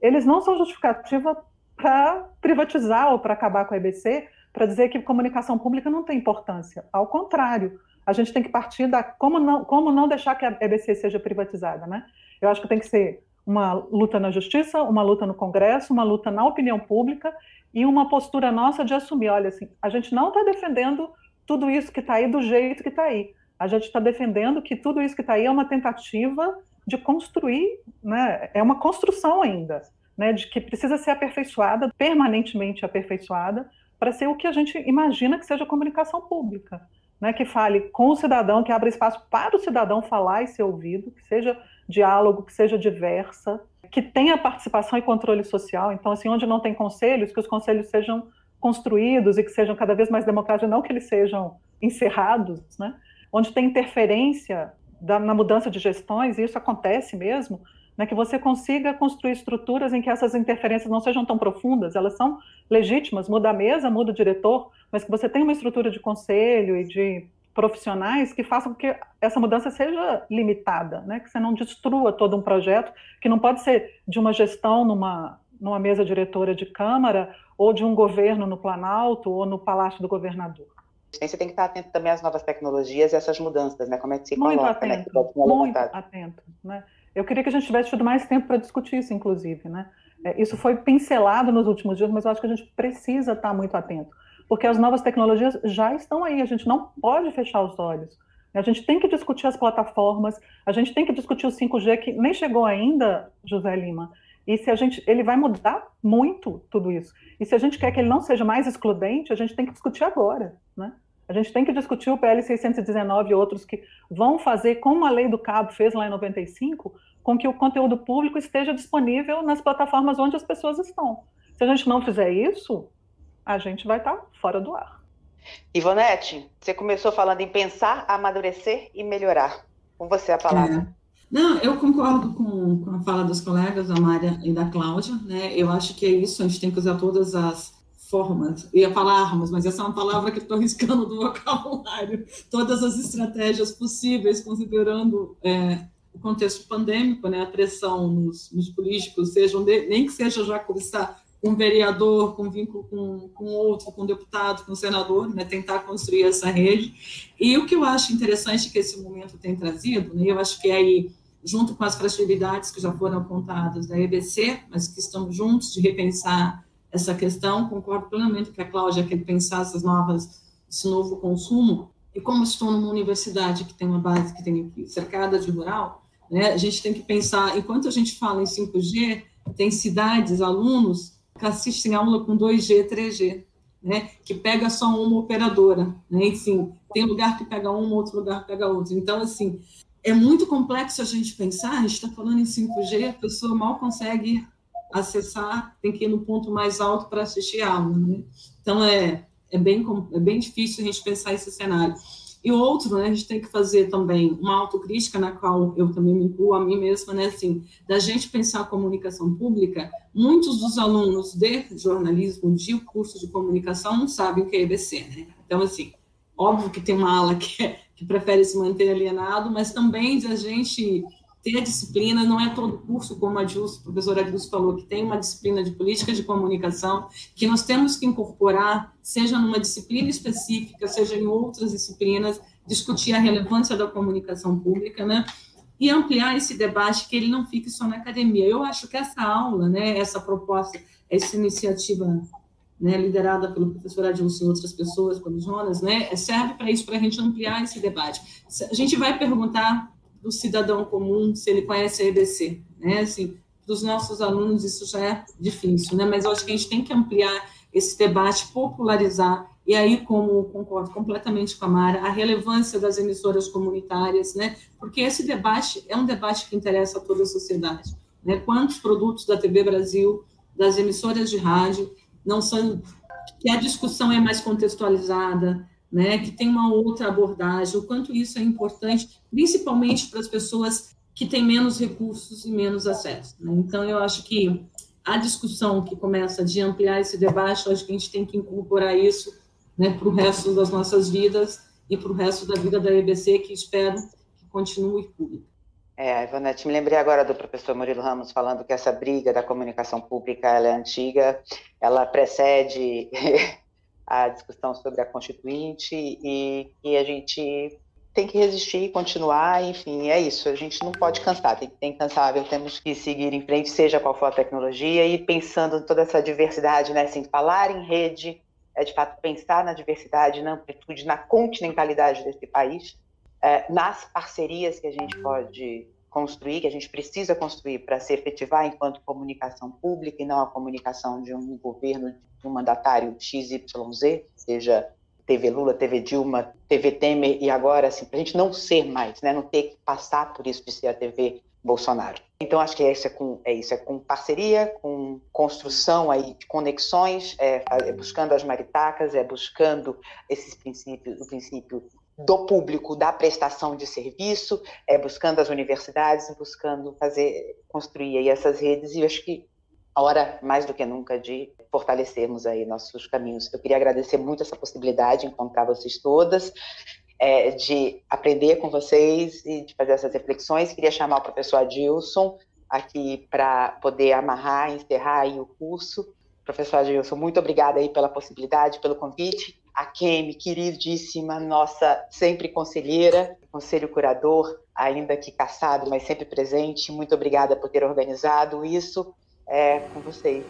eles não são justificativa para privatizar ou para acabar com a EBC, para dizer que comunicação pública não tem importância. Ao contrário, a gente tem que partir da como não, como não deixar que a EBC seja privatizada, né? Eu acho que tem que ser uma luta na justiça, uma luta no Congresso, uma luta na opinião pública e uma postura nossa de assumir, olha, assim, a gente não está defendendo tudo isso que está aí do jeito que está aí. A gente está defendendo que tudo isso que está aí é uma tentativa de construir, né, é uma construção ainda, né, de que precisa ser aperfeiçoada, permanentemente aperfeiçoada, para ser o que a gente imagina que seja comunicação pública, né, que fale com o cidadão, que abra espaço para o cidadão falar e ser ouvido, que seja diálogo, que seja diversa, que tenha participação e controle social. Então, assim, onde não tem conselhos, que os conselhos sejam construídos e que sejam cada vez mais democráticos, não que eles sejam encerrados, né? Onde tem interferência da, na mudança de gestões, e isso acontece mesmo, né, que você consiga construir estruturas em que essas interferências não sejam tão profundas, elas são legítimas, muda a mesa, muda o diretor, mas que você tenha uma estrutura de conselho e de profissionais que façam com que essa mudança seja limitada, né, que você não destrua todo um projeto, que não pode ser de uma gestão numa, numa mesa diretora de Câmara, ou de um governo no Planalto, ou no Palácio do Governador você tem que estar atento também às novas tecnologias e essas mudanças, né? Como é que se muito coloca, atento, né? Muito atento, né? Eu queria que a gente tivesse tido mais tempo para discutir isso, inclusive, né? É, isso foi pincelado nos últimos dias, mas eu acho que a gente precisa estar muito atento, porque as novas tecnologias já estão aí, a gente não pode fechar os olhos. A gente tem que discutir as plataformas, a gente tem que discutir o 5G, que nem chegou ainda, José Lima, e se a gente, ele vai mudar muito tudo isso. E se a gente quer que ele não seja mais excludente, a gente tem que discutir agora, né? A gente tem que discutir o PL 619 e outros que vão fazer, como a lei do cabo fez lá em 95, com que o conteúdo público esteja disponível nas plataformas onde as pessoas estão. Se a gente não fizer isso, a gente vai estar fora do ar. Ivonete, você começou falando em pensar, amadurecer e melhorar. Com você a palavra. É. Não, eu concordo com, com a fala dos colegas, da Mária e da Cláudia, né? Eu acho que é isso, a gente tem que usar todas as formas, ia falar armas, mas essa é uma palavra que estou riscando do vocabulário, todas as estratégias possíveis, considerando é, o contexto pandêmico, né, a pressão nos, nos políticos, sejam de, nem que seja já começar com um vereador, com vínculo com, com outro, com deputado, com senador, né, tentar construir essa rede. E o que eu acho interessante que esse momento tem trazido, né, eu acho que é aí junto com as fragilidades que já foram apontadas da EBC, mas que estamos juntos de repensar essa questão. Concordo plenamente com a Cláudia que pensar essas novas esse novo consumo, e como estou numa universidade que tem uma base que tem cercada de rural, né, a gente tem que pensar, enquanto a gente fala em 5G, tem cidades, alunos que assistem aula com 2G, 3G, né, que pega só uma operadora, né, enfim, tem lugar que pega uma, outro lugar que pega outra. Então, assim, é muito complexo a gente pensar, a gente está falando em 5G, a pessoa mal consegue acessar, tem que ir no ponto mais alto para assistir a aula, né? Então, é, é, bem, é bem difícil a gente pensar esse cenário. E outro, né, a gente tem que fazer também uma autocrítica, na qual eu também me incluo a mim mesma, né, assim, da gente pensar a comunicação pública, muitos dos alunos de jornalismo, de curso de comunicação, não sabem o que é EBC, né? Então, assim, óbvio que tem uma ala que, é, que prefere se manter alienado, mas também de a gente ter a disciplina, não é todo curso, como a, Jus, a professora Jus falou, que tem uma disciplina de política de comunicação, que nós temos que incorporar, seja numa disciplina específica, seja em outras disciplinas, discutir a relevância da comunicação pública, né? E ampliar esse debate, que ele não fique só na academia. Eu acho que essa aula, né, essa proposta, essa iniciativa né, liderada pelo professor Adilson e outras pessoas, pelo Jonas, né, serve para isso, para a gente ampliar esse debate. A gente vai perguntar do cidadão comum se ele conhece a EBC, né? Assim, dos nossos alunos isso já é difícil, né? Mas eu acho que a gente tem que ampliar esse debate, popularizar e aí, como concordo completamente com a Mara, a relevância das emissoras comunitárias, né? Porque esse debate é um debate que interessa a toda a sociedade, né? Quantos produtos da TV Brasil, das emissoras de rádio, não são que a discussão é mais contextualizada, né, que tem uma outra abordagem, o quanto isso é importante, principalmente para as pessoas que têm menos recursos e menos acesso. Né? Então, eu acho que a discussão que começa de ampliar esse debate, acho que a gente tem que incorporar isso né, para o resto das nossas vidas e para o resto da vida da EBC, que espero que continue pública. É, Ivonete, me lembrei agora do professor Murilo Ramos falando que essa briga da comunicação pública é antiga, ela precede a discussão sobre a Constituinte e, e a gente tem que resistir, continuar, enfim, é isso. A gente não pode cansar, tem, tem incansável, temos que seguir em frente, seja qual for a tecnologia, e pensando em toda essa diversidade, né? Assim, falar em rede é de fato pensar na diversidade, na amplitude, na continentalidade desse país, é, nas parcerias que a gente pode construir, que a gente precisa construir para se efetivar enquanto comunicação pública e não a comunicação de um governo, de um mandatário XYZ, seja TV Lula, TV Dilma, TV Temer e agora, assim, para a gente não ser mais, né, não ter que passar por isso de ser a TV Bolsonaro. Então, acho que é isso, é com, é isso, é com parceria, com construção aí de conexões, é, é buscando as maritacas, é buscando esses princípios, o princípio do público, da prestação de serviço, é, buscando as universidades, buscando fazer, construir aí essas redes, e acho que a hora, mais do que nunca, de fortalecermos aí nossos caminhos. Eu queria agradecer muito essa possibilidade de encontrar vocês todas, é, de aprender com vocês e de fazer essas reflexões. Queria chamar o professor Adilson aqui para poder amarrar, encerrar aí o curso. Professor Adilson, muito obrigada aí pela possibilidade, pelo convite a Kemi, queridíssima, nossa sempre conselheira, conselho curador, ainda que caçado, mas sempre presente. Muito obrigada por ter organizado isso. É com vocês.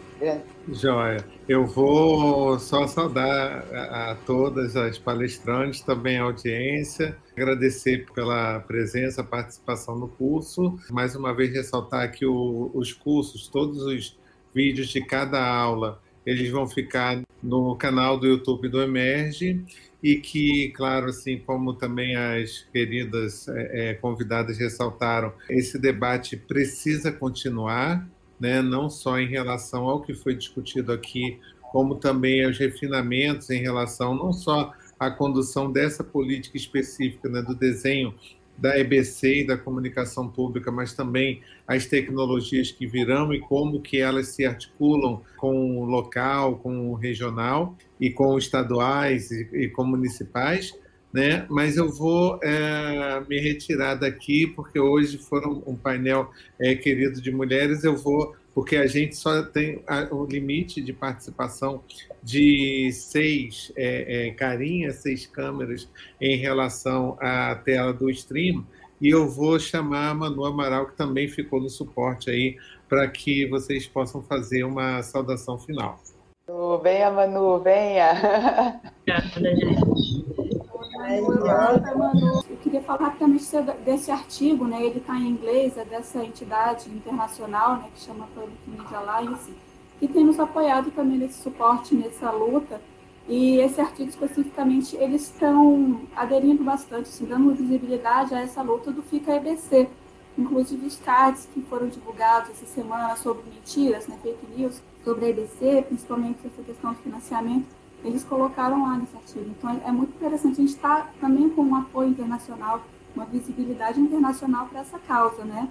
Joia. Eu vou só saudar a, todas as palestrantes, também a audiência, agradecer pela presença, participação no curso. Mais uma vez, ressaltar que os cursos, todos os vídeos de cada aula, eles vão ficar no canal do YouTube do Emerge e que, claro, assim como também as queridas é, é, convidadas ressaltaram, esse debate precisa continuar, né, não só em relação ao que foi discutido aqui, como também aos refinamentos em relação não só à condução dessa política específica né, do desenho da EBC e da comunicação pública, mas também as tecnologias que virão e como que elas se articulam com o local, com o regional e com estaduais e, e com municipais, né? Mas eu vou é, me retirar daqui porque hoje foram um painel é, querido de mulheres. Eu vou porque a gente só tem o limite de participação de seis é, é, carinhas, seis câmeras em relação à tela do stream. E eu vou chamar a Manu Amaral, que também ficou no suporte aí, para que vocês possam fazer uma saudação final. Venha, Manu, venha. Obrigada, gente. Eu queria falar rapidamente desse artigo, né? Ele está em inglês, é dessa entidade internacional, né? Que chama Public Media Alliance, que tem nos apoiado também nesse suporte, nessa luta. E esse artigo especificamente, eles estão aderindo bastante, assim, dando visibilidade a essa luta do Fica EBC, inclusive os cards que foram divulgados essa semana sobre mentiras, né, fake news, sobre a EBC, principalmente essa questão do financiamento, eles colocaram lá nesse artigo. Então é, é muito interessante, a gente está também com um apoio internacional, uma visibilidade internacional para essa causa, né?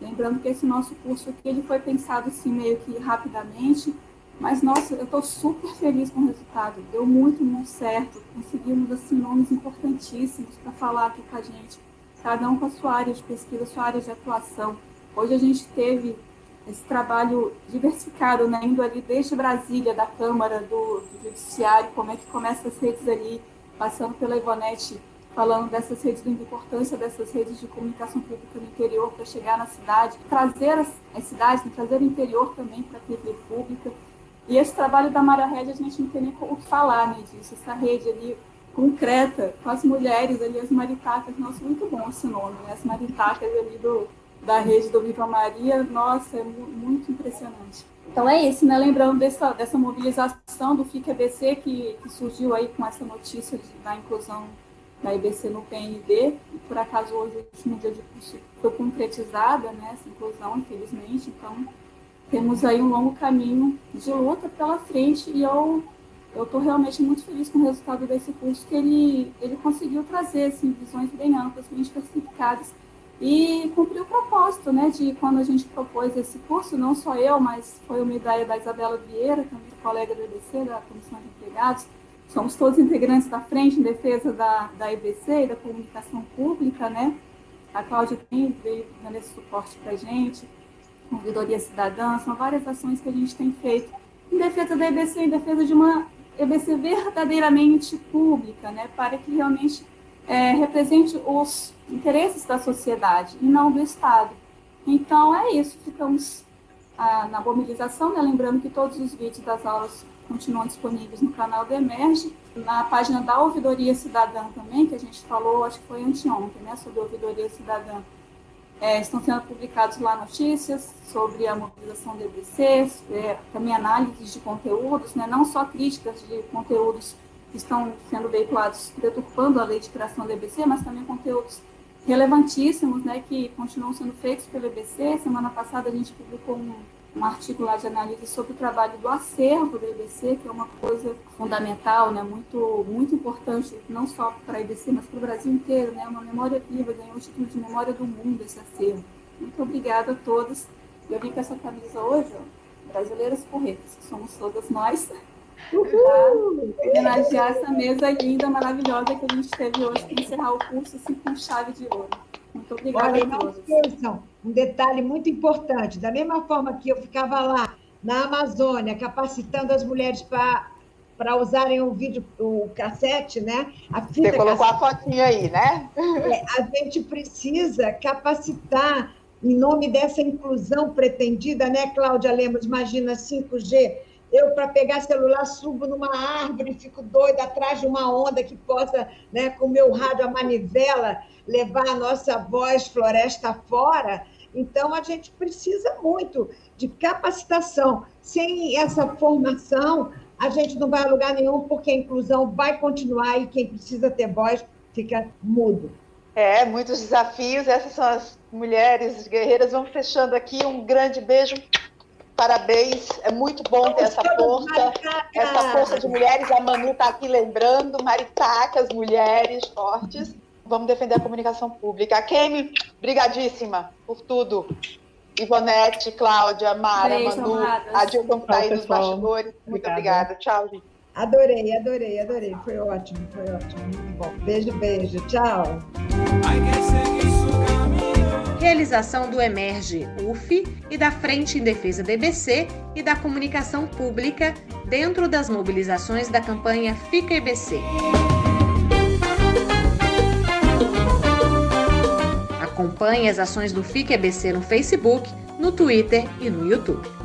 Lembrando que esse nosso curso aqui, ele foi pensado assim meio que rapidamente, mas, nossa, eu estou super feliz com o resultado. Deu muito, muito certo. Conseguimos, assim, nomes importantíssimos para falar aqui com a gente. Cada um com a sua área de pesquisa, sua área de atuação. Hoje a gente teve esse trabalho diversificado, né? Indo ali desde Brasília, da Câmara, do, do Judiciário, como é que começa as redes ali, passando pela Ivonete, falando dessas redes, da importância dessas redes de comunicação pública no interior para chegar na cidade, trazer as, as cidades, né? trazer o interior também para a TV pública. E esse trabalho da Mara Rede, a gente não tem nem o que falar né, disso. Essa rede ali concreta, com as mulheres ali, as maritacas, nossa, muito bom esse nome, né? As maritacas ali do, da rede do Viva Maria, nossa, é muito impressionante. Então é isso, né? Lembrando dessa, dessa mobilização do FIC EBC que, que surgiu aí com essa notícia de, da inclusão da IBC no PND, por acaso hoje, o último dia de curso, foi concretizada, né, essa inclusão, infelizmente, então temos aí um longo caminho de luta pela frente e eu eu estou realmente muito feliz com o resultado desse curso, que ele, ele conseguiu trazer assim, visões bem amplas, bem diversificadas e cumpriu o propósito, né, de quando a gente propôs esse curso, não só eu, mas foi uma ideia da Isabela Vieira, também colega do EBC, da Comissão de Empregados, somos todos integrantes da frente em defesa da, da EBC e da comunicação pública, né, a Cláudia tem veio dando esse suporte para a gente, ouvidoria cidadã, são várias ações que a gente tem feito em defesa da EBC, em defesa de uma EBC verdadeiramente pública, né, para que realmente é, represente os interesses da sociedade e não do Estado. Então, é isso, ficamos ah, na mobilização, né, lembrando que todos os vídeos das aulas continuam disponíveis no canal do Emerge, na página da Ouvidoria Cidadã também, que a gente falou, acho que foi anteontem, né, sobre a Ouvidoria Cidadã, é, estão sendo publicados lá notícias sobre a mobilização do EBC, é, também análises de conteúdos, né, não só críticas de conteúdos que estão sendo veiculados deturpando a lei de criação do EBC, mas também conteúdos relevantíssimos, né, que continuam sendo feitos pelo EBC. Semana passada a gente publicou um um artigo lá de análise sobre o trabalho do acervo da IBC, que é uma coisa fundamental, né, muito, muito importante, não só para a IBC, mas para o Brasil inteiro, né, uma memória viva, ganhou o título de Memória do Mundo esse acervo. Muito obrigada a todos. Eu vim com essa camisa hoje, ó, Brasileiras Corretas, que somos todas nós, para homenagear essa mesa linda, maravilhosa que a gente teve hoje para encerrar o curso assim, com chave de ouro. Muito obrigada Olha, a todos. Esqueçam, um detalhe muito importante. Da mesma forma que eu ficava lá na Amazônia capacitando as mulheres para para usarem o vídeo, o cassete, né? A fita Você colocou cassete. a fotinha aí, né? É, a gente precisa capacitar em nome dessa inclusão pretendida, né, Cláudia Lemos? Imagina 5G. Eu, para pegar celular, subo numa árvore, fico doida atrás de uma onda que possa, né, com o meu rádio, a manivela, levar a nossa voz floresta fora. Então, a gente precisa muito de capacitação. Sem essa formação, a gente não vai a lugar nenhum, porque a inclusão vai continuar e quem precisa ter voz fica mudo. É, muitos desafios. Essas são as mulheres guerreiras. Vamos fechando aqui. Um grande beijo. Parabéns. É muito bom ter essa força, essa força de mulheres. A Manu está aqui lembrando, maritacas, mulheres fortes. Vamos defender a comunicação pública. A Kemi, brigadíssima por tudo. Ivonete, Cláudia, Mara, Beijo, Manu, a Dilton que está aí nos bastidores. Muito obrigada. Tchau, gente. Adorei, adorei, adorei. Foi ótimo, foi ótimo. Muito bom. Beijo, beijo. Tchau. Realização do Emerge UF e da Frente em Defesa EBC e da Comunicação Pública dentro das mobilizações da campanha Fica EBC. Acompanhe as ações do FIC EBC no Facebook, no Twitter e no YouTube.